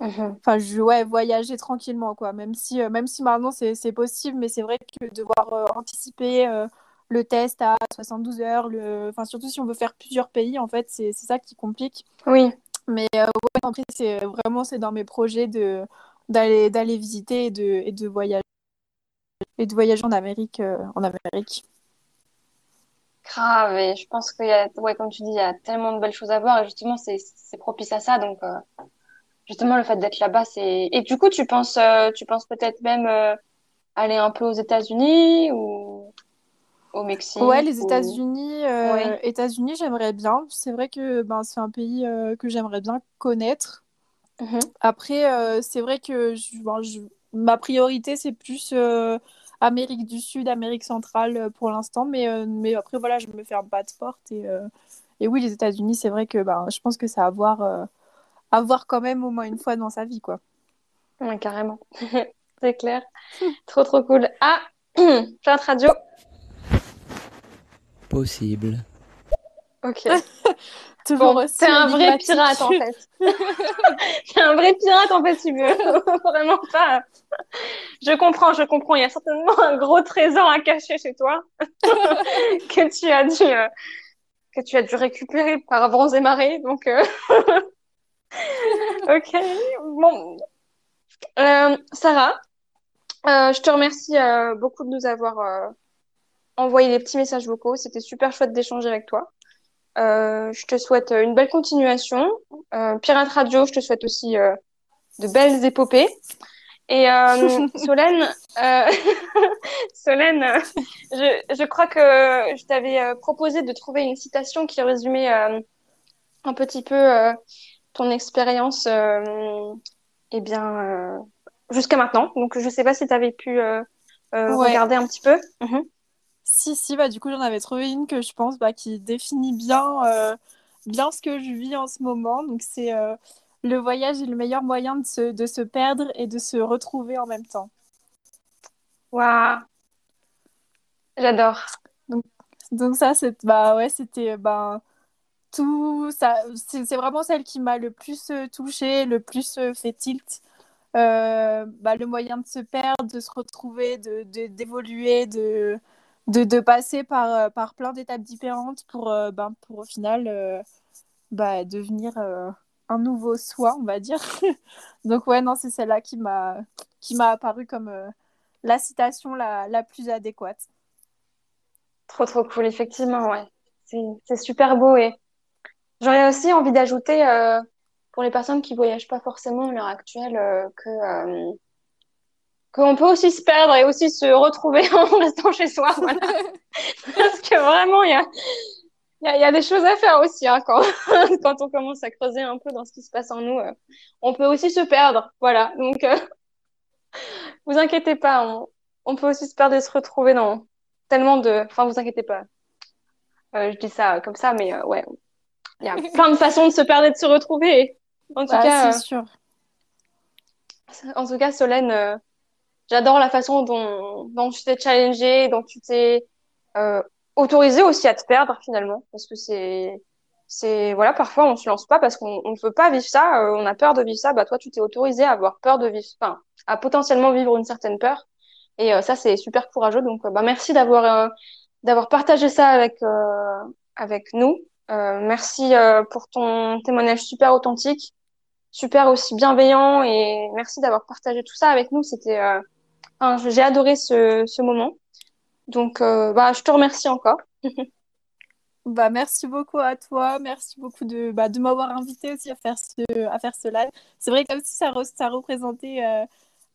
Mhm. Enfin, je ouais, voyager tranquillement, quoi. Même si, euh, même si maintenant c'est possible, mais c'est vrai que devoir euh, anticiper euh, le test à 72 heures, le... enfin, surtout si on veut faire plusieurs pays, en fait, c'est ça qui complique. Oui. Mais ouais, après, c'est vraiment c'est dans mes projets de d'aller d'aller visiter et de, et de voyager et de voyager en Amérique en Amérique. Grave, et je pense qu'il y a, ouais, comme tu dis, il y a tellement de belles choses à voir et justement, c'est propice à ça, donc justement le fait d'être là-bas, c'est. Et du coup, tu penses, euh, tu penses peut-être même euh, aller un peu aux États-Unis ou au Mexique Ouais, les États-Unis, euh, États-Unis, j'aimerais bien. C'est vrai que ben, c'est un pays que j'aimerais bien connaître. Mhm. Après, c'est vrai que je, ma priorité, c'est plus Amérique du Sud, Amérique centrale pour l'instant. Mais, mais après, voilà, je me ferme pas de porte. Et, et oui, les États-Unis, c'est vrai que ben, je pense que ça a à voir à voir quand même au moins une fois dans sa vie, quoi. Ouais, carrément. C'est clair. trop, trop cool. Ah, Pirate Radio. Possible. Ok. Toujours c'est un vrai pirate en fait. c'est un vrai pirate en fait, tu veux. Vraiment pas. Je comprends, je comprends. Il y a certainement un gros trésor à cacher chez toi que tu as dû euh, que tu as dû récupérer par vents et marées. Donc, euh, ok, bon. Euh, Sarah, euh, je te remercie euh, beaucoup de nous avoir envoyé des petits messages vocaux. C'était super chouette d'échanger avec toi. je te souhaite une belle continuation. Pirate Radio, je te souhaite aussi de belles épopées. Et Solène, Solène je, je, crois que je t'avais proposé de trouver une citation qui résumait un petit peu ton expérience euh, eh bien, euh, jusqu'à maintenant. Donc, je ne sais pas si tu avais pu euh, regarder un petit peu. Mhm. Si, si, bah, du coup, j'en avais trouvé une que je pense bah, qui définit bien, bien ce que je vis en ce moment. Donc, c'est le voyage est le meilleur moyen de se, de se perdre et de se retrouver en même temps. Waouh! J'adore. Donc, donc ça, c'est, bah, ouais, c'était bah, tout c'est vraiment celle qui m'a le plus euh, touchée le plus euh, fait tilt. Euh, bah, le moyen de se perdre de se retrouver de d'évoluer de, de, passer par, par plein d'étapes différentes pour, ben, pour au final bah, devenir un nouveau soi on va dire. Donc ouais non c'est celle-là qui m'a qui m'a apparu comme la citation la, la plus adéquate. Trop trop cool effectivement ouais. C'est super beau et J'aurais aussi envie d'ajouter, euh, pour les personnes qui voyagent pas forcément à l'heure actuelle, euh, que euh, qu'on peut aussi se perdre et aussi se retrouver en restant chez soi. Voilà. Parce que vraiment, il y a, y, a, y a des choses à faire aussi hein, quand, quand on commence à creuser un peu dans ce qui se passe en nous. On peut aussi se perdre. Voilà. Donc, vous inquiétez pas, on, on, peut aussi se perdre et se retrouver dans tellement de. Enfin, vous inquiétez pas. je dis ça comme ça, mais ouais, il y a plein de façons de se perdre et de se retrouver. En tout bah, cas, c'est sûr. En tout cas, Solène, euh, j'adore la façon dont, dont tu t'es challengée, dont tu t'es euh, autorisée aussi à te perdre finalement, parce que c'est c'est voilà parfois on se lance pas parce qu'on ne veut pas vivre ça euh, on a peur de vivre ça. Bah toi tu t'es autorisé à avoir peur de vivre enfin à potentiellement vivre une certaine peur. Et euh, ça c'est super courageux. Donc bah merci d'avoir d'avoir partagé ça avec avec nous. euh, merci euh, pour ton témoignage super authentique, super aussi bienveillant et merci d'avoir partagé tout ça avec nous. C'était, euh, j'ai adoré ce, moment. Donc, bah, je te remercie encore. Bah, merci beaucoup à toi. Merci beaucoup de, bah, de m'avoir invité aussi à faire ce, à faire ce live. C'est vrai comme si ça, ça représentait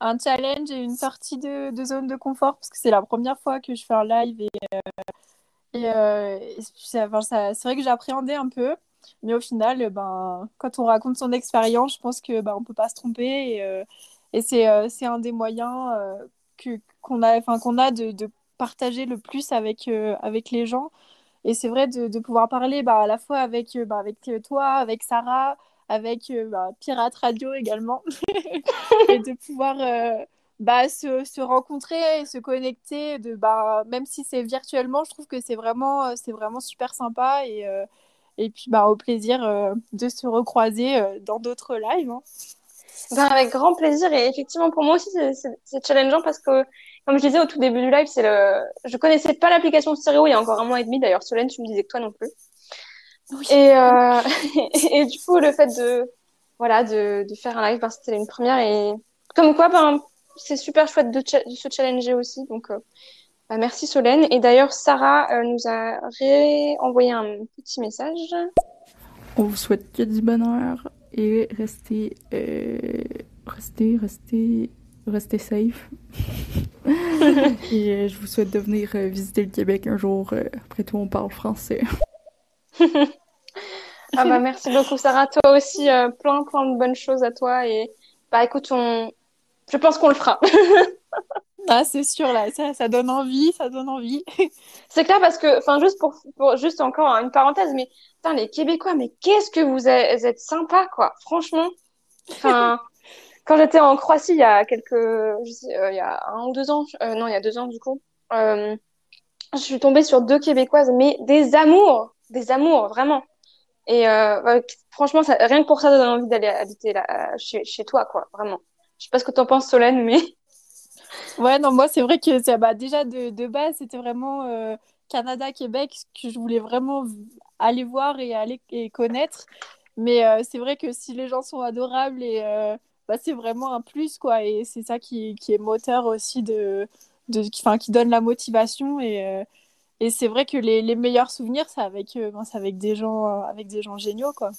un challenge et une sortie de, de, zone de confort parce que c'est la première fois que je fais un live et, euh, c'est vrai que j'appréhendais un peu, mais au final, ben, quand on raconte son expérience, je pense que ben, on peut pas se tromper. Et, euh, euh, c'est un des moyens euh, qu'on a, qu'on a de, de, partager le plus avec, avec les gens. Et c'est vrai de, pouvoir parler bah, à la fois avec, bah, avec toi, avec Sarah, avec bah, Pirate Radio également, et de pouvoir bah, se, se, rencontrer et se connecter, de, bah, même si c'est virtuellement, je trouve que c'est vraiment, euh, c'est vraiment super sympa. Et, euh, et puis bah, au plaisir euh, de se recroiser dans d'autres lives. Hein. Ben, avec grand plaisir. Et effectivement, pour moi aussi, c'est challengeant parce que, comme je disais au tout début du live, c'est le... je connaissais pas l'application stéréo il y a encore un mois et demi. D'ailleurs, Solène, tu me disais que toi non plus. Et, et, du coup, le fait de, voilà, de, de faire un live, ben, c'était une première. Et comme quoi, ben, c'est super chouette de, se challenger aussi. Donc, euh, bah, merci Solène. Et d'ailleurs, Sarah euh, nous a envoyé un petit message. On vous souhaite que du bonheur et restez, euh, restez, restez, restez safe. et je vous souhaite de venir visiter le Québec un jour. après tout, on parle français. ah bah merci beaucoup Sarah. Toi aussi, plein plein de bonnes choses à toi. Et bah écoute, on, je pense qu'on le fera. ah, c'est sûr, là, ça, ça donne envie, ça donne envie. c'est clair parce que, enfin, juste pour, pour, juste encore une parenthèse, mais putain, les Québécois, mais qu'est-ce que vous êtes, êtes sympas, quoi. Franchement, enfin, quand j'étais en Croatie il y a quelques, je sais, euh, il y a un ou deux ans, euh, non, il y a deux ans du coup, euh, je suis tombée sur deux Québécoises, mais des amours, des amours, vraiment. Et franchement, ça, rien que pour ça, ça donne envie d'aller habiter là, chez, chez toi, quoi, vraiment. Je sais pas ce que tu en penses, Solène, mais. Ouais, non, moi, c'est vrai que ça, bah, déjà de, de base, c'était vraiment euh, Canada, Québec, que je voulais vraiment aller voir et aller et connaître. Mais euh, c'est vrai que si les gens sont adorables, et, euh, bah, c'est vraiment un plus, quoi. Et c'est ça qui, qui, est moteur aussi, de, de, qui, qui donne la motivation. Et, et c'est vrai que les, les, meilleurs souvenirs, c'est avec, ben, avec, des gens, avec des gens géniaux, quoi.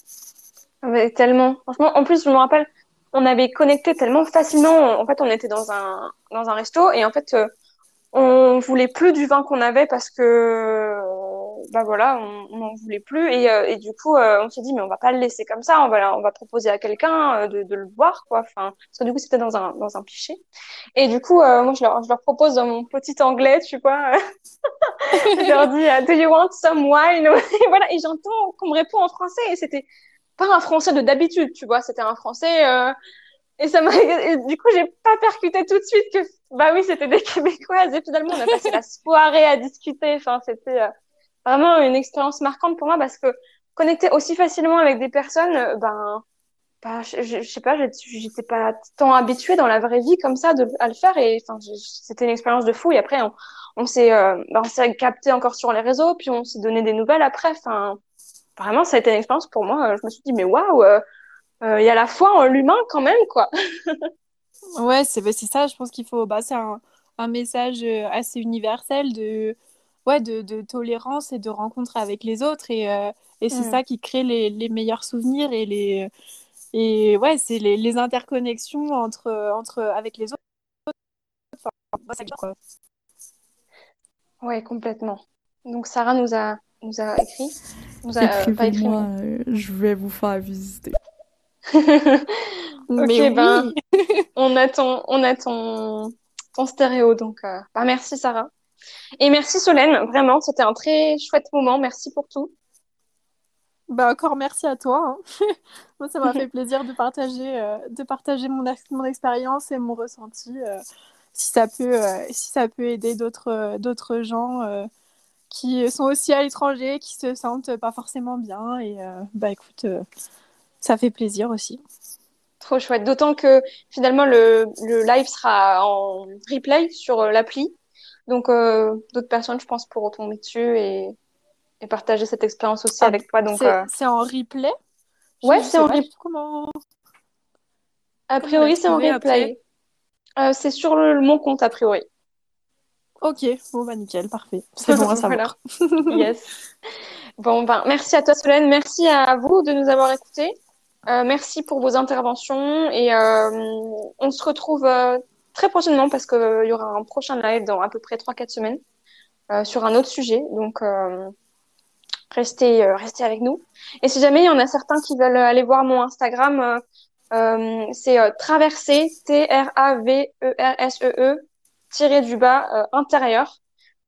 Mais tellement. Franchement, en plus, je me rappelle, on avait connecté tellement facilement. En fait, on était dans un, dans un resto et en fait, on voulait plus du vin qu'on avait parce que bah voilà, on n'en voulait plus. Et, euh, du coup euh, on s'est dit mais on va pas le laisser comme ça, on va on va proposer à quelqu'un euh, de, de, le boire quoi. Enfin parce que du coup c'était dans un dans un pichet. Et du coup moi je leur je leur propose dans mon petit anglais tu vois, je leur dis do you want some wine? Et voilà. Et j'entends qu'on me répond en français et c'était pas un français de d'habitude tu vois, c'était un français et ça m'a du coup j'ai pas percuté tout de suite que bah oui c'était des québécoises et finalement on a passé la soirée à discuter enfin c'était vraiment une expérience marquante pour moi parce que connecter aussi facilement avec des personnes, euh, ben, bah, je, sais pas, j'étais pas tant habituée dans la vraie vie comme ça de, à le faire et enfin, c'était une expérience de fou. Et après, on, on s'est, euh, ben, on s'est capté encore sur les réseaux, puis on s'est donné des nouvelles après. Enfin, vraiment, ça a été une expérience pour moi. Je me suis dit, mais waouh, euh, euh il y a la foi en l'humain quand même, quoi. ouais, c'est, c'est ça. Je pense qu'il faut, bah, c'est un, un message assez universel de ouais, de, de, tolérance et de rencontre avec les autres. Et, euh, et c'est mm. ça qui crée les, les, meilleurs souvenirs et les. Et ouais, c'est les, les, interconnexions entre, entre, avec les autres. Enfin, ouais, complètement. Donc Sarah nous a, nous a écrit. Nous a euh, pas écrit. Moi, euh, je vais vous faire visiter. Mais ok, ben, on a ton, on a ton, ton stéréo. Donc, euh... bah, merci Sarah. Et merci Solène, vraiment, c'était un très chouette moment. Merci pour tout. Bah encore merci à toi. Hein. Moi, ça m'a fait plaisir de partager, euh, de partager mon, mon expérience et mon ressenti. Euh, si, ça peut, euh, si ça peut aider d'autres, d'autres gens qui sont aussi à l'étranger, qui se sentent pas forcément bien. Et bah écoute, ça fait plaisir aussi. Trop chouette. D'autant que finalement, le, le live sera en replay sur l'appli. Donc, euh, d'autres personnes, je pense, pourront tomber dessus et, et partager cette expérience aussi ah, avec toi. Donc, c'est euh, en replay? Ouais, c'est en replay. Comment... A priori, c'est en replay. Euh, c'est sur le, mon compte, a priori. Ok, bon, bah nickel, parfait. C'est bon à savoir. yes. Bon, ben, merci à toi, Solène. Merci à vous de nous avoir écoutés. Euh, merci pour vos interventions et euh, on se retrouve très prochainement parce qu'il euh, y aura un prochain live dans à peu près 3-4 semaines euh, sur un autre sujet. Donc, euh, restez, restez avec nous. Et si jamais il y en a certains qui veulent aller voir mon Instagram, c'est traverser, T-R-A-V-E-R-S-E-E, e, tiré du bas, intérieur.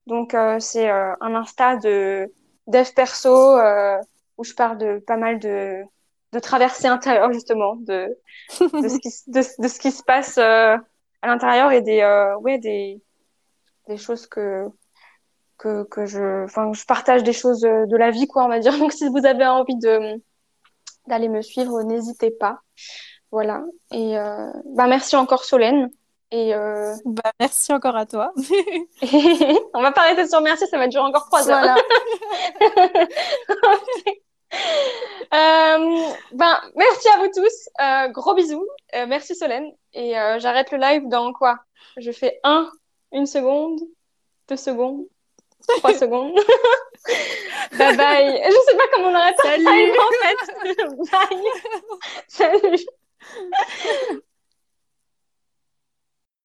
Donc, c'est un Insta de dev perso où je parle de pas mal de, de traversées intérieures, justement, de, de, ce, qui, de, ce qui se passe à l'intérieur et des, euh, ouais, des, des choses que, que, que je, enfin, je partage des choses de la vie, quoi, on va dire. Donc, si vous avez envie de, d'aller me suivre, n'hésitez pas. Voilà. Et, euh, bah, merci encore, Solène. Et euh... bah, merci encore à toi. on va pas arrêter sur merci, ça va durer encore trois heures. Voilà. Euh, ben, merci à vous tous. Euh, gros bisous. Merci Solène. Et j'arrête le live dans quoi? Je fais un, une seconde, deux secondes, trois secondes. bye bye. Je sais pas comment on arrête Salut. en fait. bye. Salut.